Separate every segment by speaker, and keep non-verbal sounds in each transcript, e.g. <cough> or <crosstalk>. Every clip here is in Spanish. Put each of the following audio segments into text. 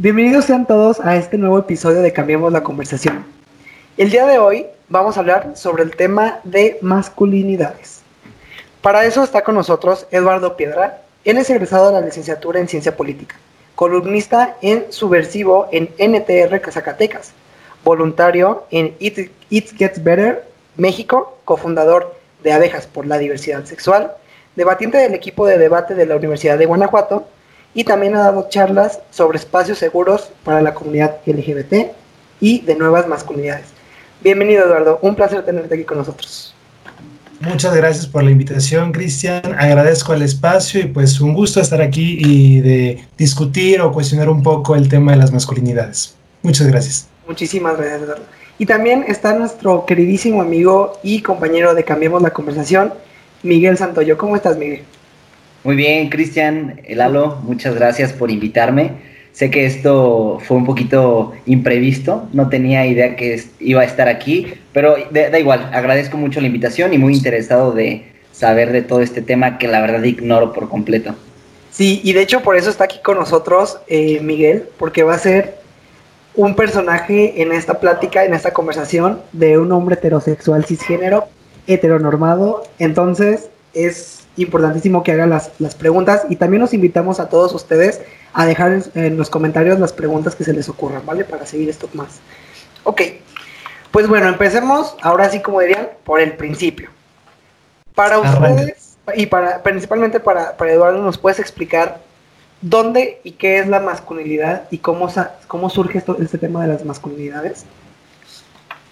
Speaker 1: Bienvenidos sean todos a este nuevo episodio de Cambiemos la Conversación. El día de hoy vamos a hablar sobre el tema de masculinidades. Para eso está con nosotros Eduardo Piedra. Él es egresado de la licenciatura en Ciencia Política, columnista en Subversivo en NTR Zacatecas, voluntario en It, It Gets Better México, cofundador de Abejas por la Diversidad Sexual, debatiente del equipo de debate de la Universidad de Guanajuato y también ha dado charlas sobre espacios seguros para la comunidad LGBT y de nuevas masculinidades. Bienvenido Eduardo, un placer tenerte aquí con nosotros.
Speaker 2: Muchas gracias por la invitación, Cristian. Agradezco el espacio y pues un gusto estar aquí y de discutir o cuestionar un poco el tema de las masculinidades. Muchas gracias.
Speaker 1: Muchísimas gracias, Eduardo. Y también está nuestro queridísimo amigo y compañero de Cambiemos la Conversación, Miguel Santoyo. ¿Cómo estás, Miguel?
Speaker 3: Muy bien, Cristian, Lalo, muchas gracias por invitarme. Sé que esto fue un poquito imprevisto, no tenía idea que iba a estar aquí, pero da, igual, agradezco mucho la invitación y muy interesado de saber de todo este tema que la verdad ignoro por completo.
Speaker 1: Sí, y de hecho por eso está aquí con nosotros eh, Miguel, porque va a ser un personaje en esta plática, en esta conversación de un hombre heterosexual cisgénero, heteronormado. Entonces es importantísimo que hagan las, preguntas y también los invitamos a todos ustedes a dejar en, los comentarios las preguntas que se les ocurran, ¿vale? Para seguir esto más. Ok, pues bueno, empecemos ahora sí como dirían, por el principio. Para ustedes y para principalmente para, para Eduardo, ¿nos puedes explicar dónde y qué es la masculinidad y cómo, cómo surge esto, este tema de las masculinidades?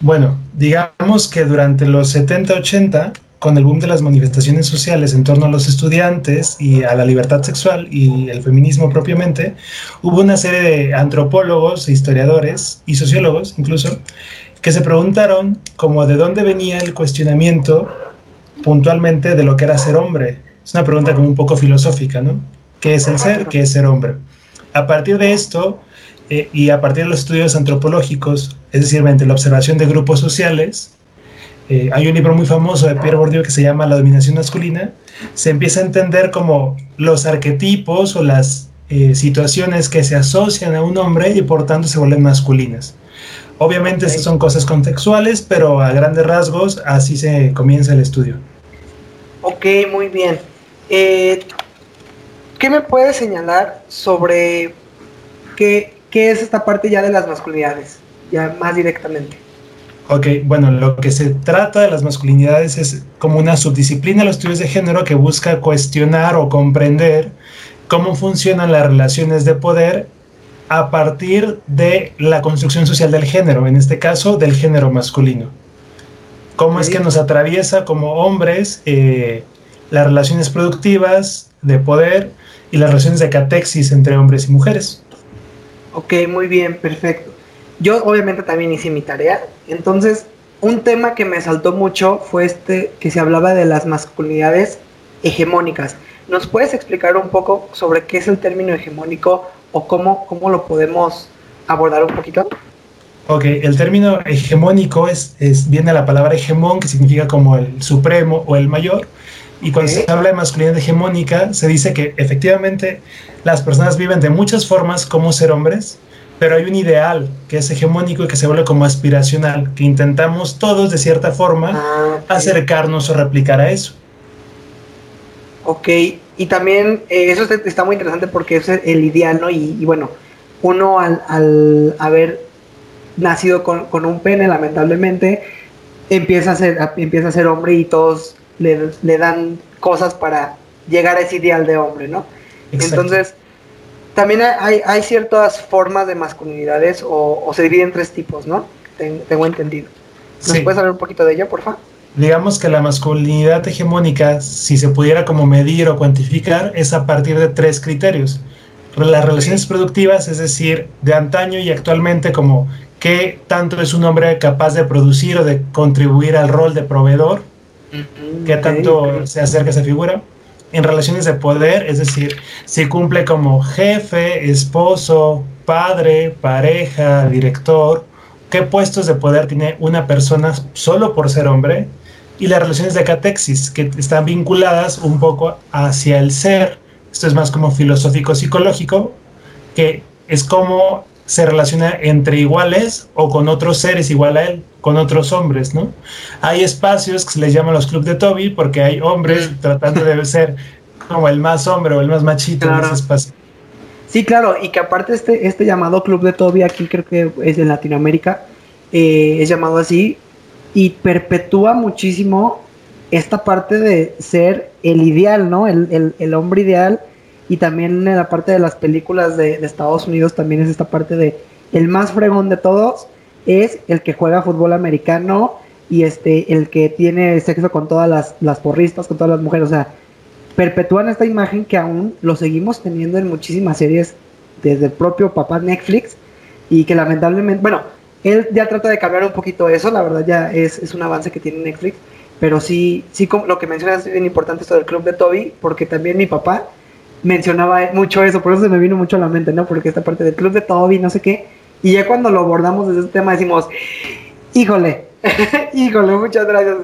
Speaker 2: Bueno, digamos que durante los 70-80 con el boom de las manifestaciones sociales en torno a los estudiantes y a la libertad sexual y el feminismo propiamente, hubo una serie de antropólogos, e historiadores y sociólogos incluso, que se preguntaron como de dónde venía el cuestionamiento puntualmente de lo que era ser hombre. Es una pregunta como un poco filosófica, ¿no? ¿Qué es el ser? ¿Qué es ser hombre? A partir de esto, eh, y a partir de los estudios antropológicos, es decir, mediante la observación de grupos sociales, eh, hay un libro muy famoso de Pierre Bourdieu que se llama La dominación masculina, se empieza a entender como los arquetipos o las eh, situaciones que se asocian a un hombre y por tanto se vuelven masculinas. Obviamente estas son cosas contextuales, pero a grandes rasgos así se comienza el estudio.
Speaker 1: Ok, muy bien. Eh, ¿Qué me puedes señalar sobre qué, qué es esta parte ya de las masculinidades, ya más directamente?
Speaker 2: Ok, bueno, lo que se trata de las masculinidades es como una subdisciplina de los estudios de género que busca cuestionar o comprender cómo funcionan las relaciones de poder a partir de la construcción social del género, en este caso del género masculino. Cómo es que nos atraviesa como hombres eh, las relaciones productivas de poder y las relaciones de catexis entre hombres y mujeres.
Speaker 1: Ok, muy bien, perfecto. Yo obviamente también hice mi tarea, entonces un tema que me saltó mucho fue este que se hablaba de las masculinidades hegemónicas. ¿Nos puedes explicar un poco sobre qué es el término hegemónico o cómo, cómo lo podemos abordar un poquito?
Speaker 2: Ok, el término hegemónico es, es, viene de la palabra hegemón, que significa como el supremo o el mayor. Y cuando se habla de masculinidad hegemónica, se dice que efectivamente las personas viven de muchas formas como ser hombres, pero hay un ideal que es hegemónico y que se vuelve como aspiracional, que intentamos todos de cierta forma ah, acercarnos o replicar a eso.
Speaker 1: Ok, y también eh, eso está muy interesante porque es el ideal, ¿no? Y, bueno, uno al, haber nacido con, un pene, lamentablemente, empieza a, ser, empieza a ser hombre y todos le, dan cosas para llegar a ese ideal de hombre, ¿no? Entonces también hay, hay, ciertas formas de masculinidades o, se dividen en tres tipos, ¿no? tengo entendido. ¿Nos puedes hablar un poquito de ello, por favor?
Speaker 2: Digamos que la masculinidad hegemónica, si se pudiera como medir o cuantificar, es a partir de tres criterios. Las relaciones productivas, es decir, de antaño y actualmente, como qué tanto es un hombre capaz de producir o de contribuir al rol de proveedor, qué tanto se acerca a esa figura en relaciones de poder, es decir, si cumple como jefe, esposo, padre, pareja, director, qué puestos de poder tiene una persona solo por ser hombre, y las relaciones de catexis, que están vinculadas un poco hacia el ser. Esto es más como filosófico-psicológico, que es cómo se relaciona entre iguales o con otros seres igual a él, con otros hombres, ¿no? Hay espacios que se les llaman los clubes de Toby porque hay hombres tratando de <laughs> ser como el más hombre o el más machito en ese espacio.
Speaker 1: Sí, claro, y que aparte este, este llamado Club de Toby aquí creo que es en Latinoamérica, eh, es llamado así, y perpetúa muchísimo esta parte de ser el ideal, ¿no? El, el hombre ideal y también en la parte de las películas de, Estados Unidos también es esta parte de el más fregón de todos es el que juega fútbol americano y este el que tiene sexo con todas las, las porristas, con todas las mujeres, o sea, perpetúan esta imagen que aún lo seguimos teniendo en muchísimas series desde el propio papá Netflix y que lamentablemente, bueno, él ya trata de cambiar un poquito eso, la verdad ya es, es un avance que tiene Netflix, pero sí, sí, lo que mencionas es bien importante esto del club de Toby, porque también mi papá mencionaba mucho eso, por eso se me vino mucho a la mente, ¿no? Porque esta parte del club de Toby, no sé qué, y ya cuando lo abordamos desde ese tema decimos, híjole, <laughs> híjole, muchas gracias.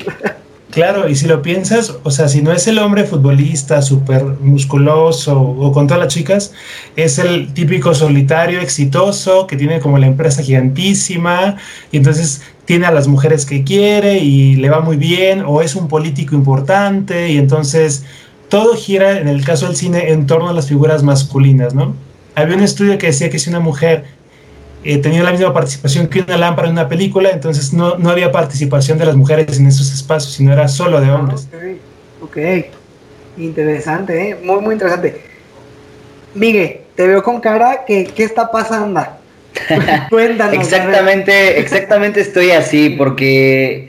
Speaker 2: Claro, y si lo piensas, o sea, si no es el hombre futbolista súper musculoso o con todas las chicas, es el típico solitario exitoso que tiene como la empresa gigantísima y entonces tiene a las mujeres que quiere y le va muy bien, o es un político importante y entonces todo gira, en el caso del cine, en torno a las figuras masculinas, ¿no? Había un estudio que decía que si una mujer eh, tenía la misma participación que una lámpara en una película, entonces no, no había participación de las mujeres en esos espacios, sino era solo de hombres.
Speaker 1: ok, interesante, ¿eh? muy, muy interesante. Miguel, te veo con cara que, ¿qué está pasando? <laughs>
Speaker 3: Cuéntanos. exactamente, exactamente estoy así, porque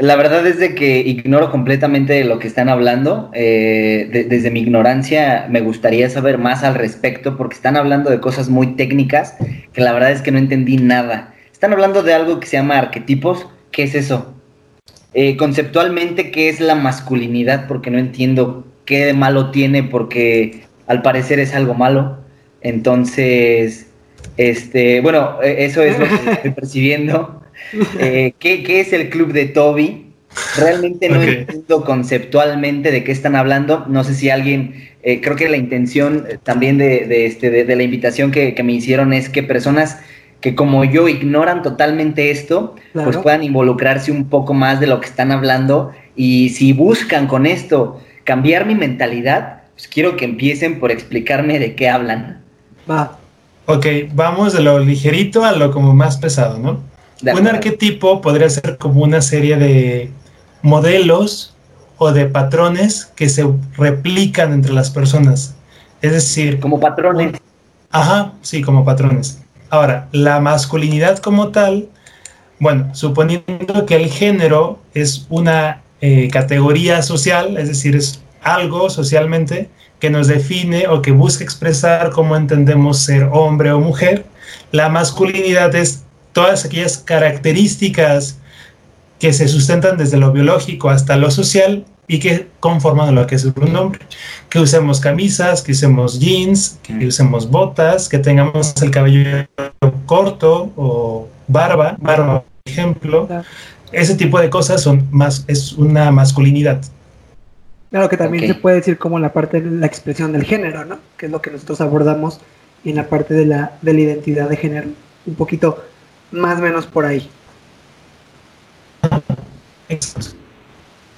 Speaker 3: la verdad es de que ignoro completamente lo que están hablando. Eh, desde mi ignorancia me gustaría saber más al respecto porque están hablando de cosas muy técnicas que la verdad es que no entendí nada. Están hablando de algo que se llama arquetipos. ¿Qué es eso? Eh, conceptualmente, ¿qué es la masculinidad? Porque no entiendo qué de malo tiene porque al parecer es algo malo. Entonces, este, bueno, e, eso es lo que <laughs> estoy percibiendo. <laughs> Eh, ¿qué, es el club de Toby? Realmente no entiendo conceptualmente de qué están hablando. No sé si alguien, eh, creo que la intención también de, este, de, la invitación que, me hicieron es que personas que como yo ignoran totalmente esto, pues puedan involucrarse un poco más de lo que están hablando y si buscan con esto cambiar mi mentalidad, pues quiero que empiecen por explicarme de qué hablan.
Speaker 2: Va. Ok, vamos de lo ligerito a lo como más pesado, ¿no? Un arquetipo podría ser como una serie de modelos o de patrones que se replican entre las personas. Es decir...
Speaker 3: Como patrones.
Speaker 2: Ajá, sí, como patrones. Ahora, la masculinidad como tal, bueno, suponiendo que el género es una eh, categoría social, es decir, es algo socialmente que nos define o que busca expresar cómo entendemos ser hombre o mujer, la masculinidad es todas aquellas características que se sustentan desde lo biológico hasta lo social y que conforman lo que es un hombre. Que usemos camisas, que usemos jeans, que mm. usemos botas, que tengamos el cabello corto o barba, barba, por ejemplo. Ese tipo de cosas son más, es una masculinidad.
Speaker 1: Claro que también se puede decir como la parte de la expresión del género, ¿no? Que es lo que nosotros abordamos en la parte de la, de la identidad de género. Un poquito más o menos por ahí.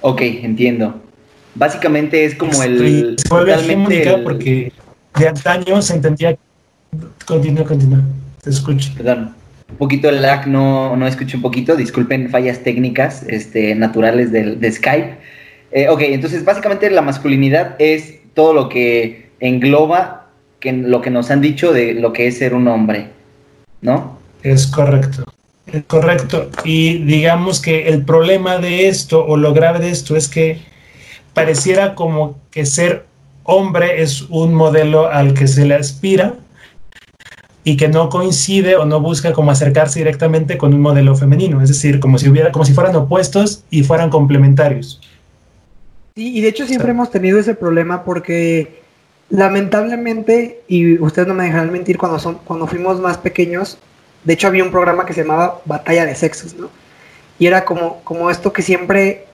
Speaker 3: Ok, entiendo. Básicamente es como el.
Speaker 2: Se totalmente porque de antaño se entendía. Continúa, continúa. Te escucho.
Speaker 3: Perdón. Un poquito el lag, no, no escucho un poquito. Disculpen fallas técnicas este, naturales de Skype. Eh, ok, entonces básicamente la masculinidad es todo lo que engloba que, lo que nos han dicho de lo que es ser un hombre, ¿no?
Speaker 2: Es correcto. Es correcto. Y digamos que el problema de esto o lo grave de esto es que pareciera como que ser hombre es un modelo al que se le aspira y que no coincide o no busca como acercarse directamente con un modelo femenino, es decir, como si hubiera como si fueran opuestos y fueran complementarios.
Speaker 1: y de hecho siempre hemos tenido ese problema porque lamentablemente y ustedes no me dejarán mentir cuando son cuando fuimos más pequeños de hecho, había un programa que se llamaba Batalla de Sexos, ¿no? Y era como, como esto que siempre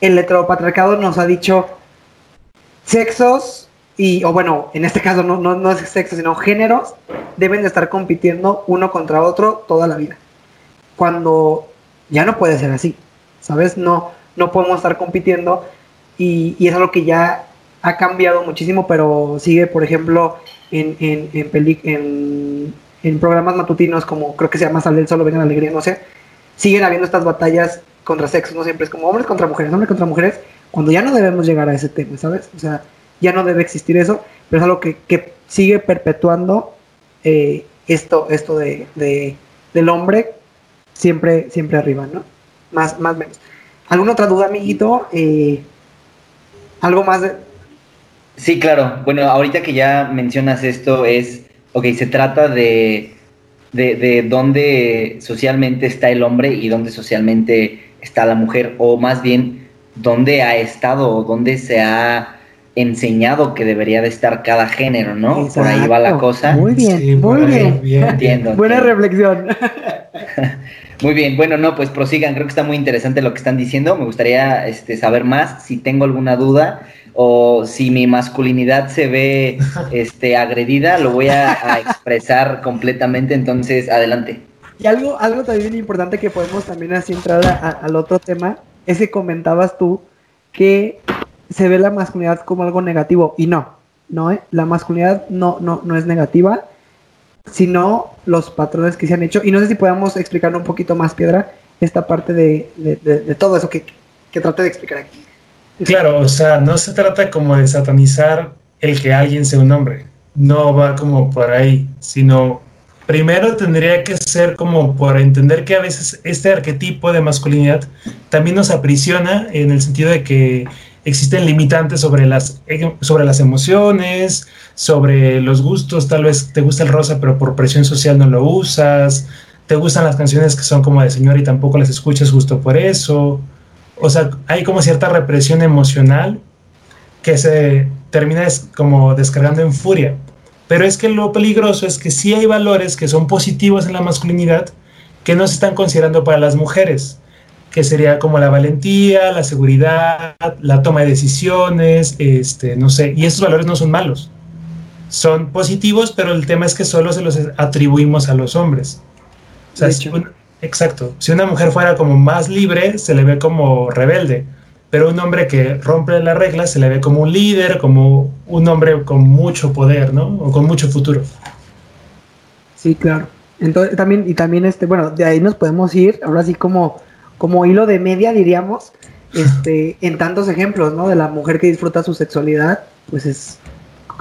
Speaker 1: el heteropatriarcado nos ha dicho, sexos y, o bueno, en este caso no, no, no es sexo, sino géneros, deben de estar compitiendo uno contra otro toda la vida. Cuando ya no puede ser así, ¿sabes? No, no podemos estar compitiendo y, y es algo que ya ha cambiado muchísimo, pero sigue, por ejemplo, en, en, en, en, programas matutinos como creo que se llama Sal del Solo, Vengan Alegría, no sé, siguen habiendo estas batallas contra sexos, no siempre es como hombres contra mujeres, hombres contra mujeres, cuando ya no debemos llegar a ese tema, ¿sabes? O sea, ya no debe existir eso, pero es algo que, que sigue perpetuando eh, esto, esto de, de, del hombre siempre, siempre arriba, ¿no? Más, más menos. ¿Alguna otra duda, amiguito? Eh, ¿Algo más de,
Speaker 3: Sí, claro. Bueno, ahorita que ya mencionas esto es, ok, se trata de, de, de dónde socialmente está el hombre y dónde socialmente está la mujer, o más bien dónde ha estado o dónde se ha enseñado que debería de estar cada género, ¿no? Por ahí va la cosa.
Speaker 1: Muy bien, muy bien.
Speaker 3: Entiendo. <laughs>
Speaker 1: Buena reflexión. <laughs>
Speaker 3: muy bien, bueno, no, pues prosigan, creo que está muy interesante lo que están diciendo, me gustaría este, saber más, si tengo alguna duda, o si mi masculinidad se ve <laughs> este, agredida, lo voy a, expresar completamente, entonces adelante.
Speaker 1: Y algo, algo también importante que podemos también así entrar al otro tema, es que comentabas tú que se ve la masculinidad como algo negativo, y no, no, ¿eh? la masculinidad no, no, no es negativa, sino los patrones que se han hecho, y no sé si podemos explicar un poquito más, Piedra, esta parte de, de, todo eso que, que traté de explicar aquí.
Speaker 2: Claro, o sea, no se trata como de satanizar el que alguien sea un hombre. No va como por ahí, sino primero tendría que ser como por entender que a veces este arquetipo de masculinidad también nos aprisiona en el sentido de que existen limitantes sobre las, sobre las emociones, sobre los gustos, tal vez te gusta el rosa pero por presión social no lo usas, te gustan las canciones que son como de señor y tampoco las escuchas justo por eso, o sea, hay como cierta represión emocional que se termina como descargando en furia. Pero es que lo peligroso es que sí hay valores que son positivos en la masculinidad que no se están considerando para las mujeres, que sería como la valentía, la seguridad, la toma de decisiones, este, no sé, y esos valores no son malos. Son positivos, pero el tema es que solo se los atribuimos a los hombres. O sea, Exacto. Si una mujer fuera como más libre, se le ve como rebelde. Pero un hombre que rompe las reglas se le ve como un líder, como un hombre con mucho poder, ¿no? O con mucho futuro.
Speaker 1: Sí, claro. Entonces, también, y también, este, bueno, de ahí nos podemos ir, ahora sí como, como hilo de media, diríamos, este, <laughs> en tantos ejemplos, ¿no? De la mujer que disfruta su sexualidad, pues es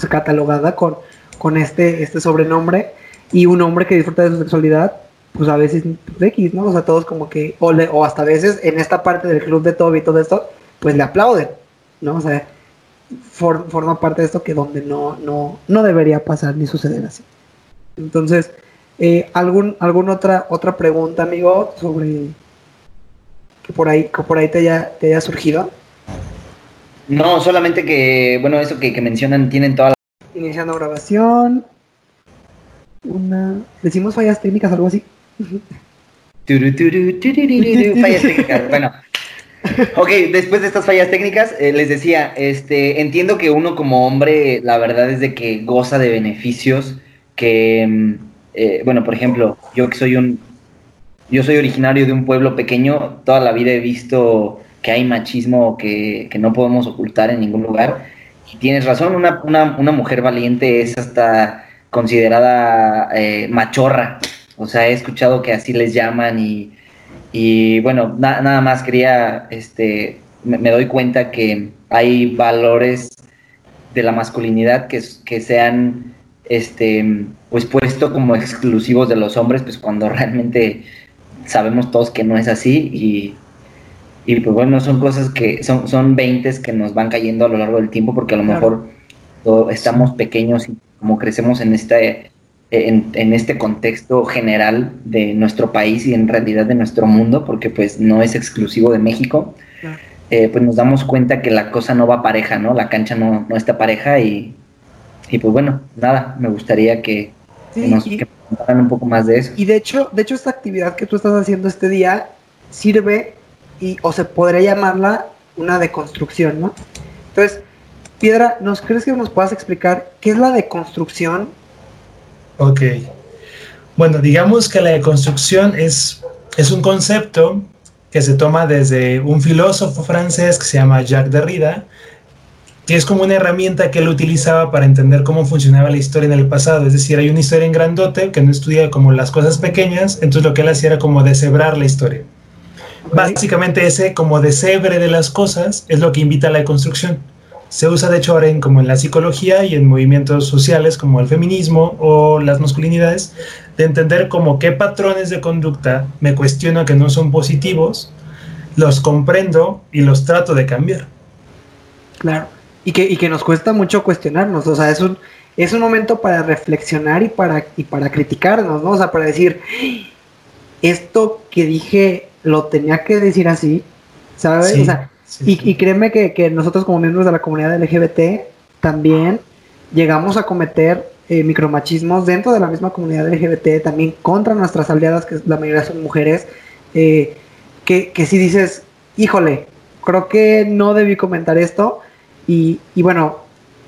Speaker 1: catalogada con, con este, este sobrenombre, y un hombre que disfruta de su sexualidad, pues a veces pues, X, ¿no? O sea, todos como que, o, o hasta a veces en esta parte del club de Toby y todo esto, pues le aplauden, ¿no? O sea, forma parte de esto que donde no, no, no debería pasar ni suceder así. Entonces, eh, ¿algún, ¿alguna otra, otra pregunta, amigo, sobre que por ahí, que por ahí te haya, te haya surgido?
Speaker 3: No, solamente que, bueno, eso que, que mencionan, tienen toda la...
Speaker 1: Iniciando grabación. Una... ¿Decimos fallas técnicas, algo así? <laughs>
Speaker 3: fallas técnicas. Bueno, ok, después de estas fallas técnicas, eh, les decía, este, entiendo que uno como hombre, la verdad es de que goza de beneficios que, mm, eh, bueno, por ejemplo, yo que soy un, yo soy originario de un pueblo pequeño, toda la vida he visto que hay machismo que, que no podemos ocultar en ningún lugar. Y tienes razón, una, una, una mujer valiente es hasta considerada eh, machorra. O sea, he escuchado que así les llaman y, y bueno, nada más quería, este, me, doy cuenta que hay valores de la masculinidad que, que sean, este, pues puesto como exclusivos de los hombres, pues cuando <laughs> realmente sabemos todos que no es así y, y pues bueno, son cosas que son, son 20 que nos van cayendo a lo largo del tiempo porque a lo mejor estamos pequeños y como crecemos en este en, este contexto general de nuestro país y en realidad de nuestro mundo, porque pues no es exclusivo de México, eh, pues nos damos cuenta que la cosa no va pareja, ¿no? La cancha no, no está pareja y, y pues bueno, nada, me gustaría que, nos contaran un poco más de eso.
Speaker 1: Y de hecho, de hecho esta actividad que tú estás haciendo este día sirve y o se podría llamarla una deconstrucción, ¿no? Entonces, Piedra, ¿nos crees que nos puedas explicar qué es la deconstrucción?
Speaker 2: Ok. Bueno, digamos que la deconstrucción es, es un concepto que se toma desde un filósofo francés que se llama Jacques Derrida, que es como una herramienta que él utilizaba para entender cómo funcionaba la historia en el pasado. Es decir, hay una historia en grandote que no estudia como las cosas pequeñas, entonces lo que él hacía era como deshebrar la historia. Básicamente ese como deshebre de las cosas es lo que invita a la deconstrucción. Se usa de hecho ahora en, como en la psicología y en movimientos sociales como el feminismo o las masculinidades, de entender como qué patrones de conducta me cuestiono que no son positivos, los comprendo y los trato de cambiar.
Speaker 1: Claro, y que, y que nos cuesta mucho cuestionarnos, o sea, es un, es un momento para reflexionar y para, y para criticarnos, ¿no? O sea, para decir, esto que dije lo tenía que decir así, ¿sabes? o sea, y, créeme que, nosotros como miembros de la comunidad LGBT también llegamos a cometer eh, micromachismos dentro de la misma comunidad LGBT, también contra nuestras aliadas, que la mayoría son mujeres, eh, que, que si dices, híjole, creo que no debí comentar esto. Y, bueno,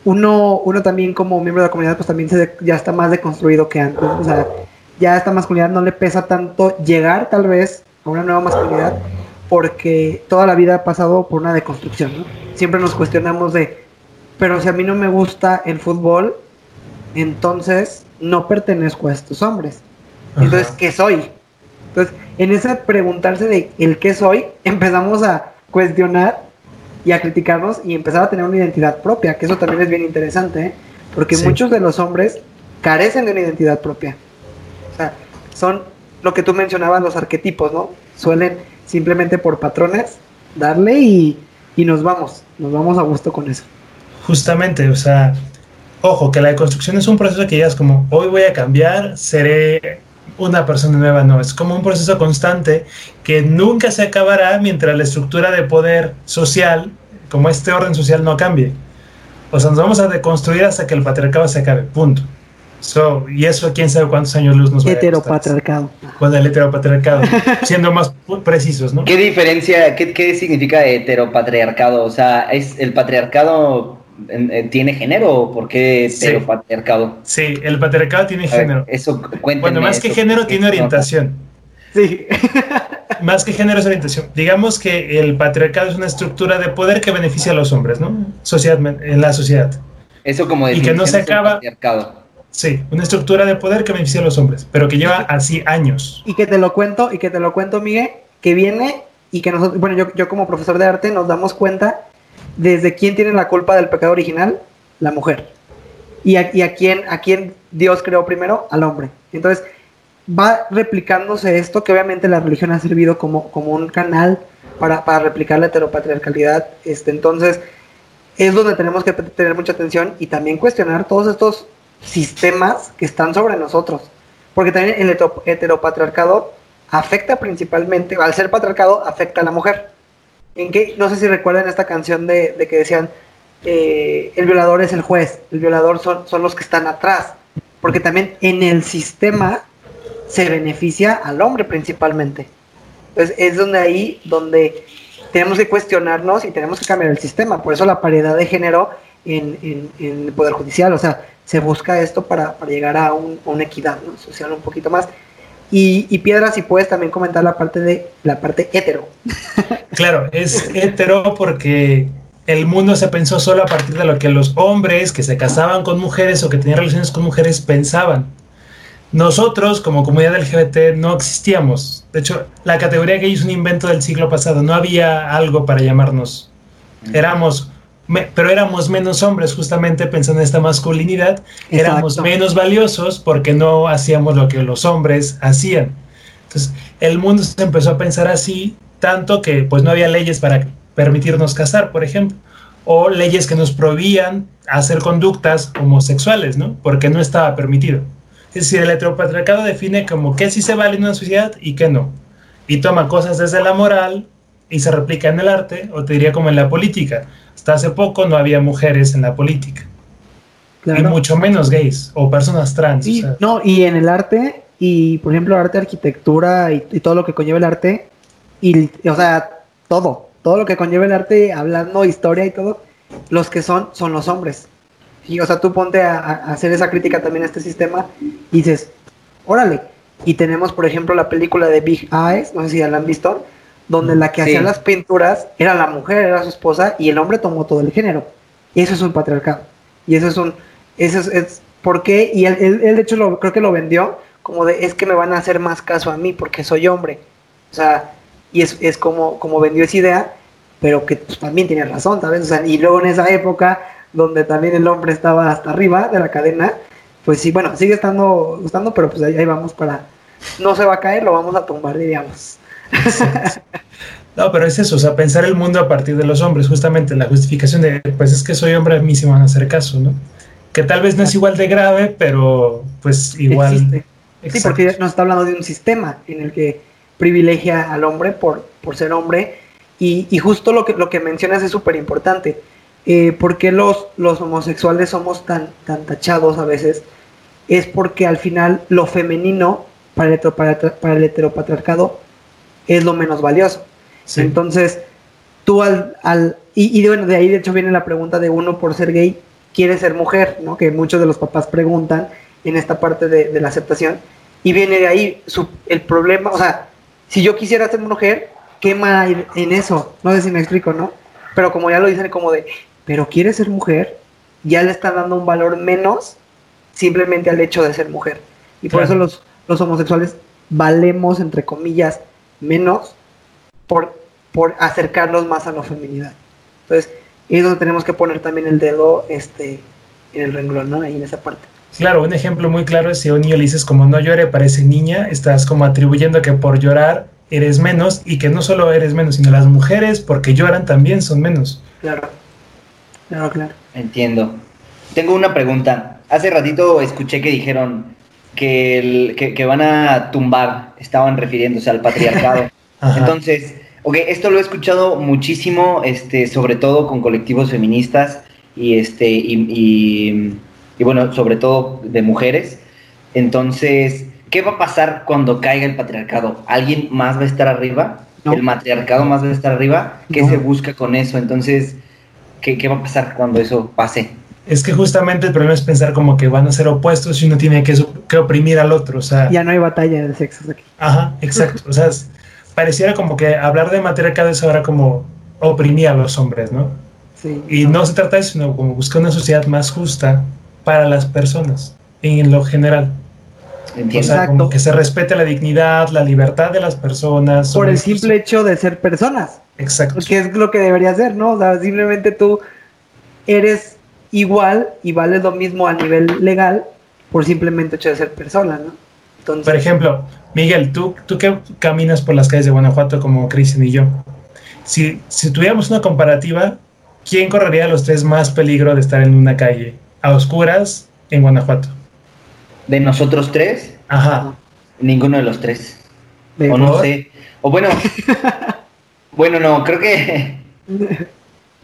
Speaker 1: uno, uno también como miembro de la comunidad, pues también se ya está más deconstruido que antes. O sea, ya a esta masculinidad no le pesa tanto llegar tal vez a una nueva masculinidad, porque toda la vida ha pasado por una deconstrucción, ¿no? Siempre nos cuestionamos de, pero si a mí no me gusta el fútbol, entonces no pertenezco a estos hombres. Entonces, ¿qué soy? Entonces, en ese preguntarse de el qué soy, <laughs> empezamos a cuestionar y a criticarnos y empezar a tener una identidad propia, que eso también es bien interesante, ¿eh? porque muchos de los hombres carecen de una identidad propia. O sea, son lo que tú mencionabas, los arquetipos, ¿no? Suelen simplemente por patrones, darle y, nos vamos, nos vamos a gusto con eso.
Speaker 2: Justamente, o sea, ojo, que la deconstrucción es un proceso que ya es como, hoy voy a cambiar, seré una persona nueva, no, es como un proceso constante que nunca se acabará mientras la estructura de poder social, como este orden social, no cambie. O sea, nos vamos a deconstruir hasta que el patriarcado se acabe, punto. So, y eso quién sabe cuántos años luz nos va
Speaker 1: a Heteropatriarcado.
Speaker 2: Con el heteropatriarcado, <laughs> siendo más precisos, ¿no?
Speaker 3: ¿Qué diferencia, qué, qué significa heteropatriarcado? O sea, ¿es el patriarcado tiene género o por qué heteropatriarcado?
Speaker 2: Sí, el patriarcado tiene género.
Speaker 3: Eso,
Speaker 2: Bueno, más que género tiene orientación.
Speaker 1: Sí. <laughs>
Speaker 2: más que género es orientación. Digamos que el patriarcado es una estructura de poder que beneficia a los hombres, ¿no? Sociedad, en la sociedad.
Speaker 3: Eso como
Speaker 2: Y que no se acaba. Sí, una estructura de poder que beneficia a los hombres, pero que lleva así años.
Speaker 1: Y que te lo cuento, y que te lo cuento, Miguel, que viene y que nosotros, bueno, yo, yo como profesor de arte nos damos cuenta desde quién tiene la culpa del pecado original, la mujer. Y a, y a quién, a quién Dios creó primero, al hombre. Entonces, va replicándose esto, que obviamente la religión ha servido como, como un canal para, para replicar la heteropatriarcalidad. Este, entonces, es donde tenemos que tener mucha atención y también cuestionar todos estos sistemas que están sobre nosotros. Porque también el heteropatriarcado afecta principalmente, al ser patriarcado, afecta a la mujer. En que, no sé si recuerdan esta canción de, que decían, eh, el violador es el juez, el violador son, son los que están atrás. Porque también en el sistema se beneficia al hombre principalmente. Entonces es donde ahí, donde tenemos que cuestionarnos y tenemos que cambiar el sistema. Por eso la paridad de género en, en, en el Poder Judicial. O sea, se busca esto para, llegar a un, una equidad social un poquito más. Y, y, Piedra, si puedes también comentar la parte de la parte hetero. <laughs>
Speaker 2: Claro, es hetero porque el mundo se pensó solo a partir de lo que los hombres que se casaban con mujeres o que tenían relaciones con mujeres pensaban. Nosotros, como comunidad LGBT, no existíamos. De hecho, la categoría gay es un invento del siglo pasado. No había algo para llamarnos. Éramos pero éramos menos hombres justamente pensando en esta masculinidad, éramos menos valiosos porque no hacíamos lo que los hombres hacían. Entonces, el mundo se empezó a pensar así, tanto que pues no había leyes para permitirnos casar, por ejemplo, o leyes que nos prohibían hacer conductas homosexuales, ¿no? Porque no estaba permitido. Es decir, el heteropatriarcado define como qué sí se vale en una sociedad y qué no. Y toma cosas desde la moral y se replica en el arte, o te diría como en la política hasta hace poco no había mujeres en la política. Y mucho menos gays o personas trans.
Speaker 1: No, y en el arte, y por ejemplo, arte, arquitectura y, todo lo que conlleva el arte, y, o sea, todo, todo lo que conlleva el arte, hablando historia y todo, los que son, son los hombres. Y, o sea, tú ponte a, a hacer esa crítica también a este sistema y dices, órale. Y tenemos, por ejemplo, la película de Big Eyes, no sé si ya la han visto, donde la que hacía las pinturas era la mujer, era su esposa, y el hombre tomó todo el género. Y eso es un patriarcado. Y eso es un. Eso es, es ¿Por qué? Y él, él, de hecho lo, creo que lo vendió como de es que me van a hacer más caso a mí porque soy hombre. O sea, y es, es como, como vendió esa idea, pero que pues, también tiene razón, ¿sabes? O sea, y luego en esa época donde también el hombre estaba hasta arriba de la cadena, pues sí, bueno, sigue estando gustando, pero pues ahí, ahí vamos para, no se va a caer, lo vamos a tumbar, diríamos. <laughs>
Speaker 2: No, pero es eso, o sea, pensar el mundo a partir de los hombres, justamente la justificación de, pues es que soy hombre, a mí sí me van a hacer caso, ¿no? Que tal vez no es igual de grave, pero pues igual...
Speaker 1: Existe. Sí, porque nos está hablando de un sistema en el que privilegia al hombre por, por ser hombre y, y justo lo que, lo que mencionas es súper importante. Eh, ¿Por qué los, los homosexuales somos tan, tan tachados a veces? Es porque al final lo femenino para el, para, para el heteropatriarcado es lo menos valioso. Sí. Entonces, tú al... al y, y, bueno, de ahí de hecho viene la pregunta de uno por ser gay, quiere ser mujer, ¿no? Que muchos de los papás preguntan en esta parte de, de la aceptación. Y viene de ahí su, el problema, o sea, si yo quisiera ser mujer, ¿qué más hay en eso? No sé si me explico, ¿no? Pero como ya lo dicen, como de, pero quiere ser mujer, ya le están dando un valor menos simplemente al hecho de ser mujer. Y por claro. eso los, los homosexuales valemos, entre comillas, menos por, por acercarlos más a la feminidad. Entonces, es donde tenemos que poner también el dedo este, en el renglón, ¿no? Ahí en esa parte.
Speaker 2: Claro, un ejemplo muy claro es si a un niño le dices como no llore, parece niña, estás como atribuyendo que por llorar eres menos y que no solo eres menos, sino las mujeres porque lloran también son menos.
Speaker 1: Claro, claro, claro.
Speaker 3: Entiendo. Tengo una pregunta. Hace ratito escuché que dijeron que, el, que, que van a tumbar, estaban refiriéndose al patriarcado. <laughs> Entonces, ok, esto lo he escuchado muchísimo, este, sobre todo con colectivos feministas y, este, y, y, y bueno, sobre todo de mujeres. Entonces, ¿qué va a pasar cuando caiga el patriarcado? ¿Alguien más va a estar arriba? No. ¿El matriarcado más va a estar arriba? ¿Qué no. se busca con eso? Entonces, ¿qué, ¿qué va a pasar cuando eso pase?
Speaker 2: Es que justamente el problema es pensar como que van a ser opuestos y uno tiene que, que oprimir al otro, o sea...
Speaker 1: Ya no hay batalla de sexos aquí.
Speaker 2: Ajá, exacto, o sea, pareciera como que hablar de matriarcado es ahora como oprimir a los hombres, ¿no?
Speaker 1: Sí.
Speaker 2: Y no se trata de eso, sino como buscar una sociedad más justa para las personas, en lo general.
Speaker 3: Entiendo.
Speaker 2: O sea, como que se respete la dignidad, la libertad de las personas.
Speaker 1: Por el simple hecho de ser personas.
Speaker 2: Exacto.
Speaker 1: Que es lo que debería ser, ¿no? O sea, simplemente tú eres igual y vales lo mismo a nivel legal por simplemente hecho de ser persona, ¿no?
Speaker 2: Entonces, por ejemplo, Miguel, tú, tú que caminas por las calles de Guanajuato como Cristian y yo, si, si tuviéramos una comparativa, ¿quién correría los tres más peligro de estar en una calle a oscuras en Guanajuato?
Speaker 3: ¿De nosotros tres?
Speaker 2: Ajá.
Speaker 3: Ninguno de los tres. ¿De o no sé. O bueno, <laughs> bueno, no, creo que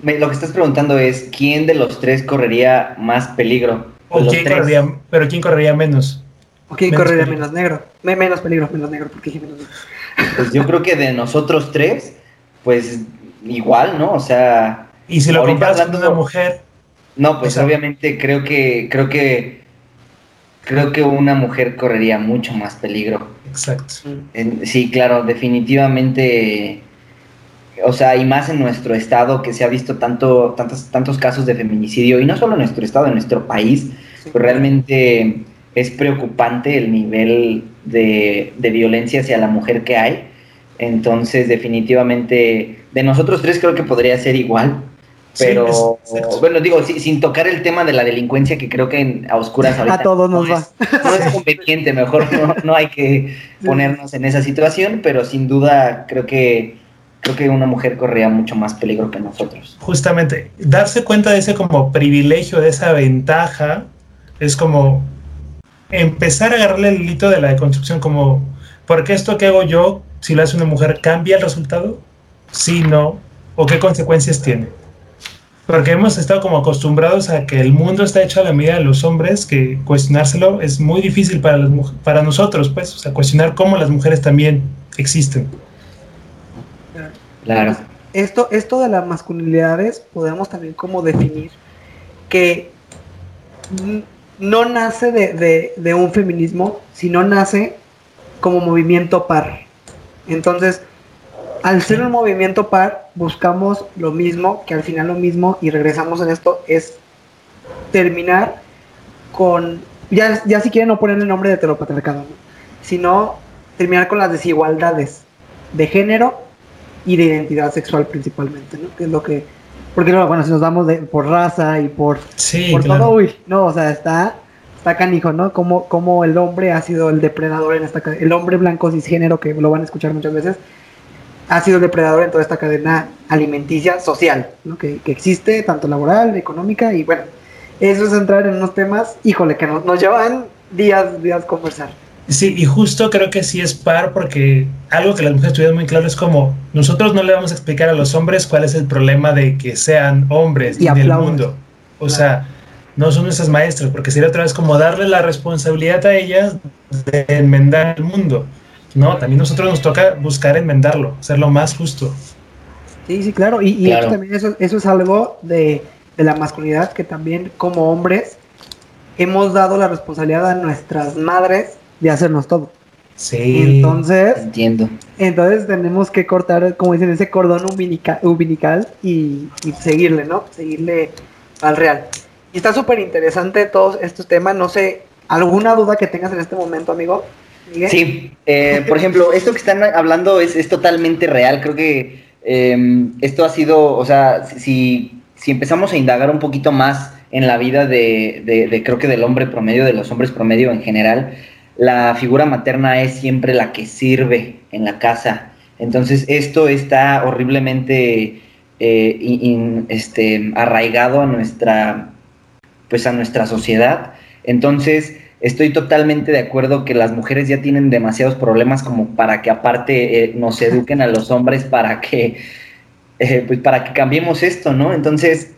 Speaker 3: me, lo que estás preguntando es quién de los tres correría más peligro.
Speaker 2: ¿O quién correría, pero quién correría menos?
Speaker 1: ¿O quién menos correría peligro. menos negro? Me, menos peligro, menos negro, porque dije menos negro.
Speaker 3: Pues yo creo que de nosotros tres, pues igual, ¿no? O sea.
Speaker 2: Y si lo comparas con una mujer.
Speaker 3: No, pues o sea, obviamente creo que, creo que, creo que una mujer correría mucho más peligro.
Speaker 2: Exacto.
Speaker 3: En, sí, claro, definitivamente o sea, y más en nuestro estado que se ha visto tanto, tantos, tantos casos de feminicidio, y no solo en nuestro estado, en nuestro país, sí. pues realmente es preocupante el nivel de, de, violencia hacia la mujer que hay. Entonces, definitivamente, de nosotros tres creo que podría ser igual. Pero, sí, bueno, digo, sí, sin tocar el tema de la delincuencia, que creo que en, a oscuras ahorita
Speaker 1: a todos nos
Speaker 3: no
Speaker 1: va.
Speaker 3: Es, no es conveniente, mejor no, no hay que ponernos en esa situación, pero sin duda creo que creo que una mujer corría mucho más peligro que nosotros.
Speaker 2: Justamente, darse cuenta de ese como privilegio, de esa ventaja, es como empezar a agarrarle el hito de la deconstrucción, como, ¿por qué esto que hago yo, si lo hace una mujer, cambia el resultado? Sí, no, o qué consecuencias tiene. Porque hemos estado como acostumbrados a que el mundo está hecho a la medida de los hombres, que cuestionárselo es muy difícil para, las, para nosotros, pues, o sea, cuestionar cómo las mujeres también existen.
Speaker 3: Claro.
Speaker 1: esto, esto de las masculinidades podemos también como definir que no nace de, un feminismo, sino nace como movimiento par. Entonces, al ser un movimiento par, buscamos lo mismo, que al final lo mismo, y regresamos en esto, es terminar con, ya, ya si quieren no poner el nombre de heteropatriarcado, sino terminar con las desigualdades de género y de identidad sexual principalmente, ¿no? Que es lo que porque bueno, si nos damos de, por raza y por, por todo, uy, no, o sea, está, está canijo, ¿no? Como, como el hombre ha sido el depredador en esta cadena, el hombre blanco cisgénero, que lo van a escuchar muchas veces, ha sido el depredador en toda esta cadena alimenticia social, ¿no? Que, que existe, tanto laboral, económica, y bueno, eso es entrar en unos temas, híjole, que nos, nos llevan días, días conversar.
Speaker 2: Sí, y justo creo que sí es par porque algo que las mujeres tuvieron muy claro es como nosotros no le vamos a explicar a los hombres cuál es el problema de que sean hombres y del mundo. O sea, no son nuestras maestras, porque sería otra vez como darle la responsabilidad a ellas de enmendar el mundo. No, también nosotros nos toca buscar enmendarlo, hacerlo más justo.
Speaker 1: Sí, sí, claro. Y, y también eso, eso es algo de, de la masculinidad que también como hombres hemos dado la responsabilidad a nuestras madres de hacernos todo.
Speaker 2: Sí.
Speaker 1: Entonces,
Speaker 3: entiendo.
Speaker 1: Entonces tenemos que cortar, como dicen, ese cordón umbilical, y, seguirle, ¿no? Seguirle al real. Y está súper interesante todos estos temas. No sé, ¿alguna duda que tengas en este momento, amigo?
Speaker 3: Sí, eh, por ejemplo, esto que están hablando es, es totalmente real. Creo que em, esto ha sido, o sea, si, si empezamos a indagar un poquito más en la vida de, de, creo que del hombre promedio, de los hombres promedio en general, la figura materna es siempre la que sirve en la casa. Entonces esto está horriblemente eh, este, arraigado a nuestra, pues a nuestra sociedad. Entonces estoy totalmente de acuerdo que las mujeres ya tienen demasiados problemas como para que aparte eh, nos eduquen a los hombres para que, eh, pues para que cambiemos esto, ¿no? Entonces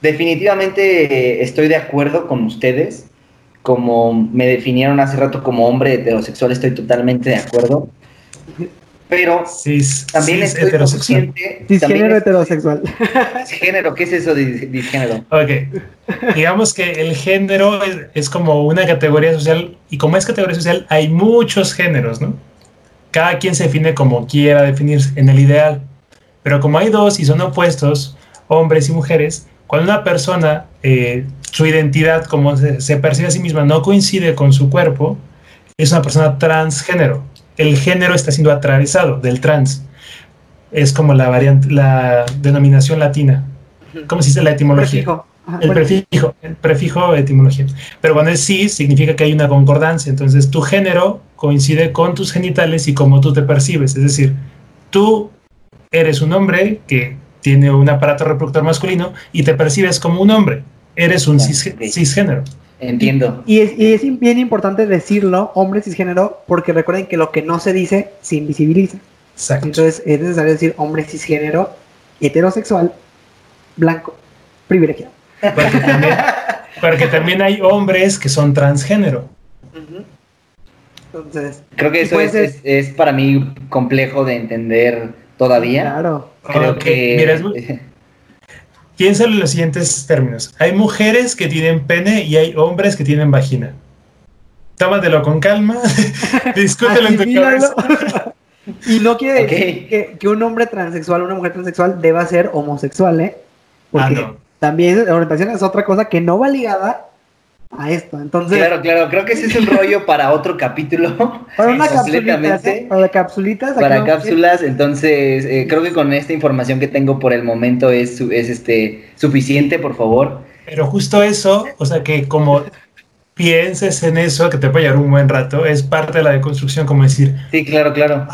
Speaker 3: definitivamente estoy de acuerdo con ustedes como me definieron hace rato como hombre heterosexual, estoy totalmente de acuerdo. Pero también estoy heterosexual. consciente.
Speaker 1: Disgénero heterosexual.
Speaker 3: Disgénero, ¿qué es eso de disgénero?
Speaker 2: Ok. Digamos que el género es, como una categoría social, y como es categoría social, hay muchos géneros, ¿no? Cada quien se define como quiera definirse en el ideal. Pero como hay dos y son opuestos, hombres y mujeres, cuando una persona eh, su identidad, como se, percibe a sí misma, no coincide con su cuerpo, es una persona transgénero. El género está siendo atravesado del trans. Es como la variante, la denominación latina. ¿Cómo se dice la etimología? el prefijo, el prefijo etimología. Pero cuando es sí, significa que hay una concordancia. Entonces, tu género coincide con tus genitales y cómo tú te percibes. Es decir, tú eres un hombre que tiene un aparato reproductor masculino y te percibes como un hombre eres un cisgénero.
Speaker 3: Entiendo.
Speaker 1: Y es, bien importante decirlo, hombre cisgénero, porque recuerden que lo que no se dice se invisibiliza. Exacto. Entonces es necesario decir hombre cisgénero, heterosexual, blanco, privilegiado.
Speaker 2: Porque también, hay hombres que son transgénero.
Speaker 1: Entonces,
Speaker 3: creo que eso es, para mí complejo de entender todavía.
Speaker 1: Claro.
Speaker 2: Creo que piénsalo en los siguientes términos. Hay mujeres que tienen pene y hay hombres que tienen vagina. Tómatelo con calma, <laughs> discútelo en tu cabeza.
Speaker 1: y no quiere decir que, un hombre transexual, una mujer transexual deba ser homosexual, ¿eh? Porque ah, también la orientación es otra cosa que no va ligada a esto. Entonces,
Speaker 3: claro, claro, creo que ese es un rollo para otro capítulo. <laughs>
Speaker 1: Para una capsulita, ¿eh? para capsulitas.
Speaker 3: Para cápsulas, entonces eh, creo que con esta información que tengo por el momento es, es este suficiente, por favor.
Speaker 2: Pero justo eso, o sea que como pienses en eso, que te puede llevar un buen rato, es parte de la deconstrucción, como decir.
Speaker 3: Sí, claro, claro.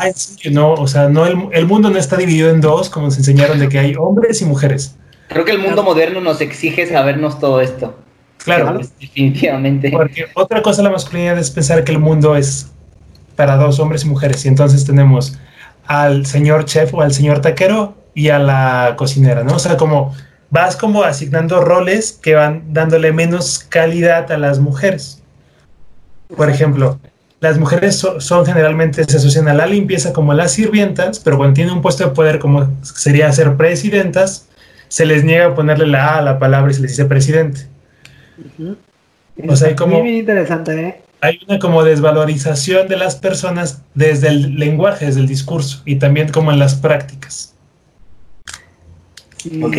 Speaker 2: no, o sea, no el, el mundo no está dividido en dos, como nos enseñaron de que hay hombres y mujeres.
Speaker 3: Creo que el mundo moderno nos exige sabernos todo esto.
Speaker 2: Claro,
Speaker 3: definitivamente.
Speaker 2: Porque otra cosa de la masculinidad es pensar que el mundo es para dos hombres y mujeres. Y entonces tenemos al señor chef o al señor taquero y a la cocinera, ¿no? O sea, como vas como asignando roles que van dándole menos calidad a las mujeres. Por ejemplo, las mujeres son generalmente, se asocian a la limpieza como las sirvientas, pero cuando tienen un puesto de poder como sería ser presidentas, se les niega ponerle la A a la palabra y se les dice presidente.
Speaker 1: O sea, hay como... Muy interesante, ¿eh?
Speaker 2: Hay una como desvalorización de las personas desde el lenguaje, desde el discurso y también como en las prácticas.
Speaker 1: ok.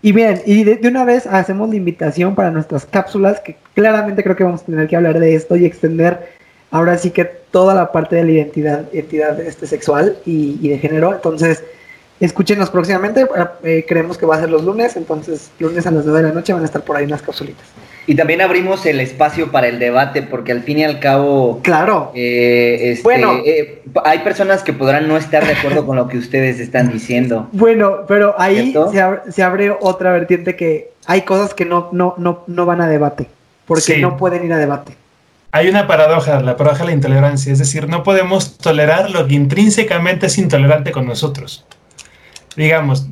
Speaker 1: Y bien, y de, una vez hacemos la invitación para nuestras cápsulas, que claramente creo que vamos a tener que hablar de esto y extender ahora sí que toda la parte de la identidad, identidad este, sexual y, y de género. Entonces, escúchenos próximamente, eh, creemos que va a ser los lunes, entonces lunes a las 9 de la noche van a estar por ahí unas cápsulitas.
Speaker 3: Y también abrimos el espacio para el debate, porque al fin y al cabo.
Speaker 1: Claro.
Speaker 3: Eh, este, bueno. Eh, hay personas que podrán no estar de acuerdo con lo que ustedes están diciendo. <laughs>
Speaker 1: Bueno, pero ahí se abre, otra vertiente que hay cosas que no, no, no, no van a debate, porque no pueden ir a debate.
Speaker 2: Hay una paradoja, la paradoja de la intolerancia, es decir, no podemos tolerar lo que intrínsecamente es intolerante con nosotros. Digamos,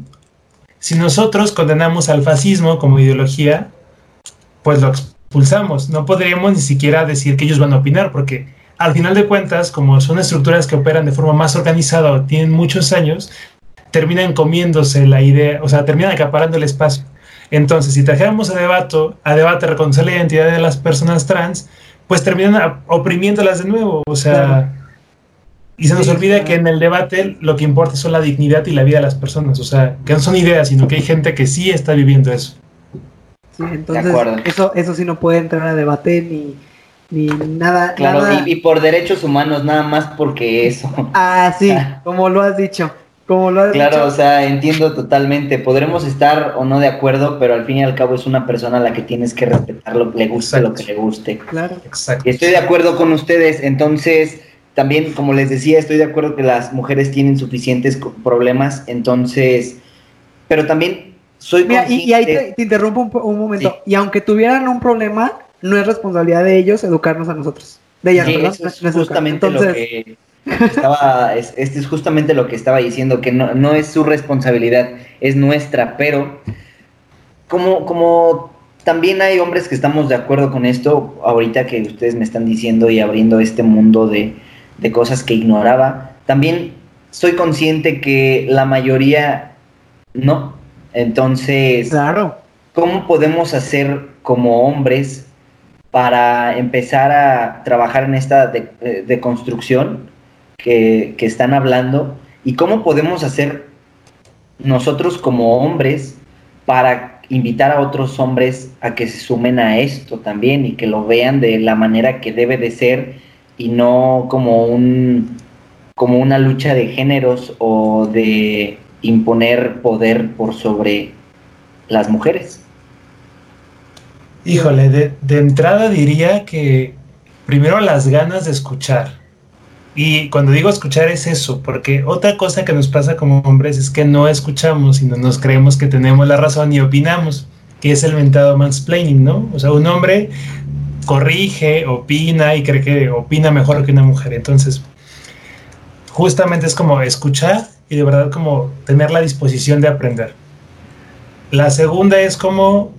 Speaker 2: si nosotros condenamos al fascismo como ideología, pues lo expulsamos. No podríamos ni siquiera decir que ellos van a opinar, porque al final de cuentas, como son estructuras que operan de forma más organizada o tienen muchos años, terminan comiéndose la idea, o sea, terminan acaparando el espacio. Entonces, si trajéramos a debate, a debate reconocer la identidad de las personas trans, pues terminan oprimiéndolas de nuevo, o sea, y se nos olvida que en el debate lo que importa son la dignidad y la vida de las personas, o sea, que no son ideas, sino que hay gente que sí está viviendo eso.
Speaker 1: Sí, entonces eso, eso sí no puede entrar a debate ni, ni nada.
Speaker 3: Claro, Y, por derechos humanos, nada más porque eso.
Speaker 1: Ah, sí, <laughs> como lo has dicho. Como lo has
Speaker 3: claro, o sea, entiendo totalmente. Podremos estar o no de acuerdo, pero al fin y al cabo es una persona a la que tienes que respetar lo que le guste, lo que le guste.
Speaker 1: Claro.
Speaker 3: Exacto. estoy de acuerdo con ustedes, entonces también, como les decía, estoy de acuerdo que las mujeres tienen suficientes problemas, entonces, pero también soy
Speaker 1: Mira, y, ahí te, interrumpo un, momento. Y aunque tuvieran un problema, no es responsabilidad de ellos educarnos a nosotros. De ellas,
Speaker 3: es justamente lo que estaba, este es justamente lo que estaba diciendo, que no, no es su responsabilidad, es nuestra, pero como, como también hay hombres que estamos de acuerdo con esto, ahorita que ustedes me están diciendo y abriendo este mundo de, de cosas que ignoraba, también soy consciente que la mayoría no, entonces,
Speaker 1: claro.
Speaker 3: ¿cómo podemos hacer como hombres para empezar a trabajar en esta deconstrucción de que, están hablando? ¿Y cómo podemos hacer nosotros como hombres para invitar a otros hombres a que se sumen a esto también y que lo vean de la manera que debe de ser y no como un como una lucha de géneros o de imponer poder por sobre las mujeres.
Speaker 2: Híjole, de, entrada diría que primero las ganas de escuchar. Y cuando digo escuchar es eso, porque otra cosa que nos pasa como hombres es que no escuchamos y no nos creemos que tenemos la razón y opinamos, que es el mentado mansplaining, ¿no? O sea, un hombre corrige, opina y cree que opina mejor que una mujer. Entonces, justamente es como escuchar y de verdad como tener la disposición de aprender. La segunda es como,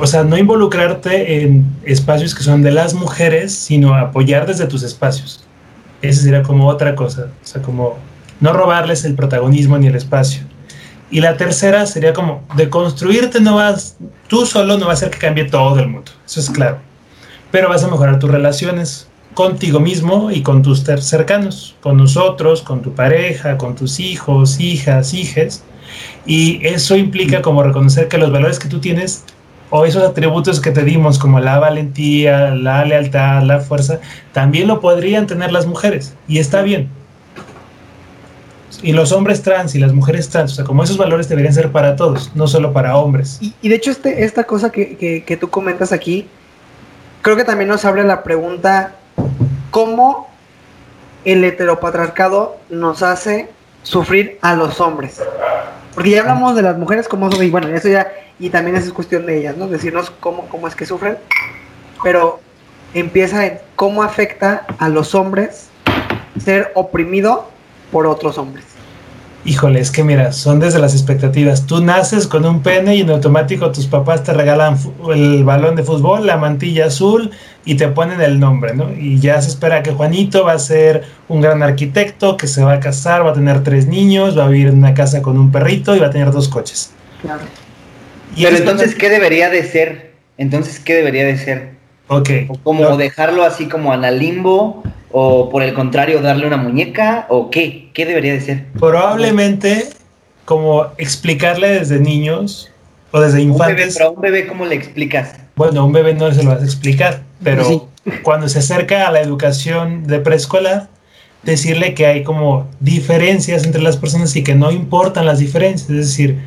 Speaker 2: o sea, no involucrarte en espacios que son de las mujeres, sino apoyar desde tus espacios. Esa sería como otra cosa, o sea, como no robarles el protagonismo ni el espacio. Y la tercera sería como de construirte no vas, tú solo no va a hacer que cambie todo el mundo, eso es claro. Pero vas a mejorar tus relaciones, contigo mismo y con tus cercanos, con nosotros, con tu pareja, con tus hijos, hijas, hijes. Y eso implica como reconocer que los valores que tú tienes o esos atributos que te dimos como la valentía, la lealtad, la fuerza, también lo podrían tener las mujeres y está bien. Y los hombres trans y las mujeres trans, o sea, como esos valores deberían ser para todos, no solo para hombres.
Speaker 1: Y, de hecho este, esta cosa que, que, que tú comentas aquí, creo que también nos abre la pregunta cómo el heteropatriarcado nos hace sufrir a los hombres. Porque ya hablamos de las mujeres como y bueno, eso ya, y también es cuestión de ellas, ¿no? Decirnos cómo, cómo es que sufren, pero empieza en cómo afecta a los hombres ser oprimido por otros hombres.
Speaker 2: Híjole, es que mira, son desde las expectativas. Tú naces con un pene y en automático tus papás te regalan el balón de fútbol, la mantilla azul y te ponen el nombre, ¿no? Y ya se espera que Juanito va a ser un gran arquitecto, que se va a casar, va a tener tres niños, va a vivir en una casa con un perrito y va a tener dos coches.
Speaker 3: Claro. Pero entonces, ¿qué debería de ser? Entonces, ¿qué debería de ser?
Speaker 2: Ok.
Speaker 3: como dejarlo así como en limbo, o por el contrario, darle una muñeca, o qué? ¿Qué debería de ser?
Speaker 2: Probablemente como explicarle desde niños o desde infantes.
Speaker 3: pero a un bebé, ¿cómo le explicas?
Speaker 2: Bueno, a un bebé no se lo vas a explicar, pero cuando se acerca a la educación de preescolar, decirle que hay como diferencias entre las personas y que no importan las diferencias. Es decir,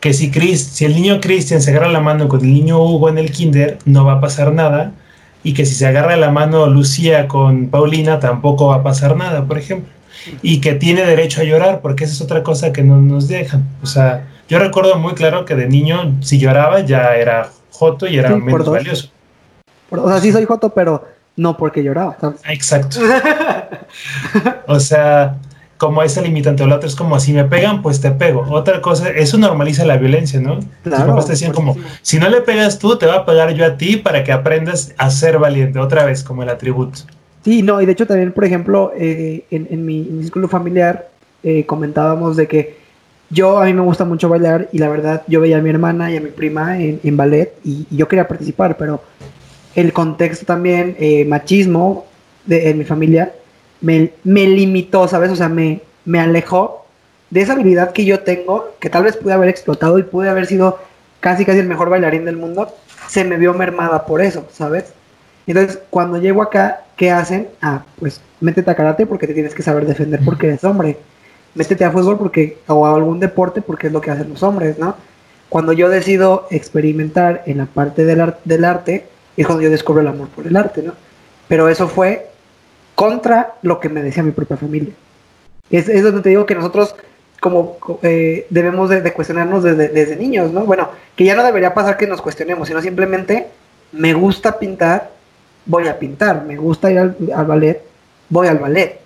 Speaker 2: que si, Chris, si el niño Cristian se agarra la mano con el niño Hugo en el kinder, no va a pasar nada. Y que si se agarra la mano Lucía con Paulina, tampoco va a pasar nada, por ejemplo. Y que tiene derecho a llorar, porque esa es otra cosa que no nos dejan. O sea, yo recuerdo muy claro que de niño, si lloraba, ya era joto y era menos valioso.
Speaker 1: o sea, sí soy joto, pero no porque lloraba.
Speaker 2: Exacto. <laughs> o sea, como esa limitante, o la otra es como si me pegan, pues te pego. Otra cosa, eso normaliza la violencia, ¿no? Claro, Tus te decían como, si no le pegas tú, te va a pegar yo a ti para que aprendas a ser valiente, otra vez, como el atributo.
Speaker 1: Sí, no, y de hecho también, por ejemplo, eh, en, mi, círculo familiar eh, comentábamos de que yo, a mí me gusta mucho bailar y la verdad, yo veía a mi hermana y a mi prima en, ballet y, yo quería participar, pero el contexto también, eh, machismo de, en mi familia, me, limitó, ¿sabes? O sea, me, me alejó de esa habilidad que yo tengo, que tal vez pude haber explotado y pude haber sido casi casi el mejor bailarín del mundo, se me vio mermada por eso, ¿sabes? Entonces, cuando llego acá, ¿qué hacen? Ah, pues métete a karate porque te tienes que saber defender porque eres hombre. Métete a fútbol porque, o a algún deporte porque es lo que hacen los hombres, ¿no? Cuando yo decido experimentar en la parte del, del arte, es cuando yo descubro el amor por el arte, ¿no? Pero eso fue contra lo que me decía mi propia familia. Es, es donde te digo que nosotros como eh, debemos de, cuestionarnos desde, niños, ¿no? Bueno, que ya no debería pasar que nos cuestionemos, sino simplemente me gusta pintar, voy a pintar, me gusta ir al, ballet, voy al ballet.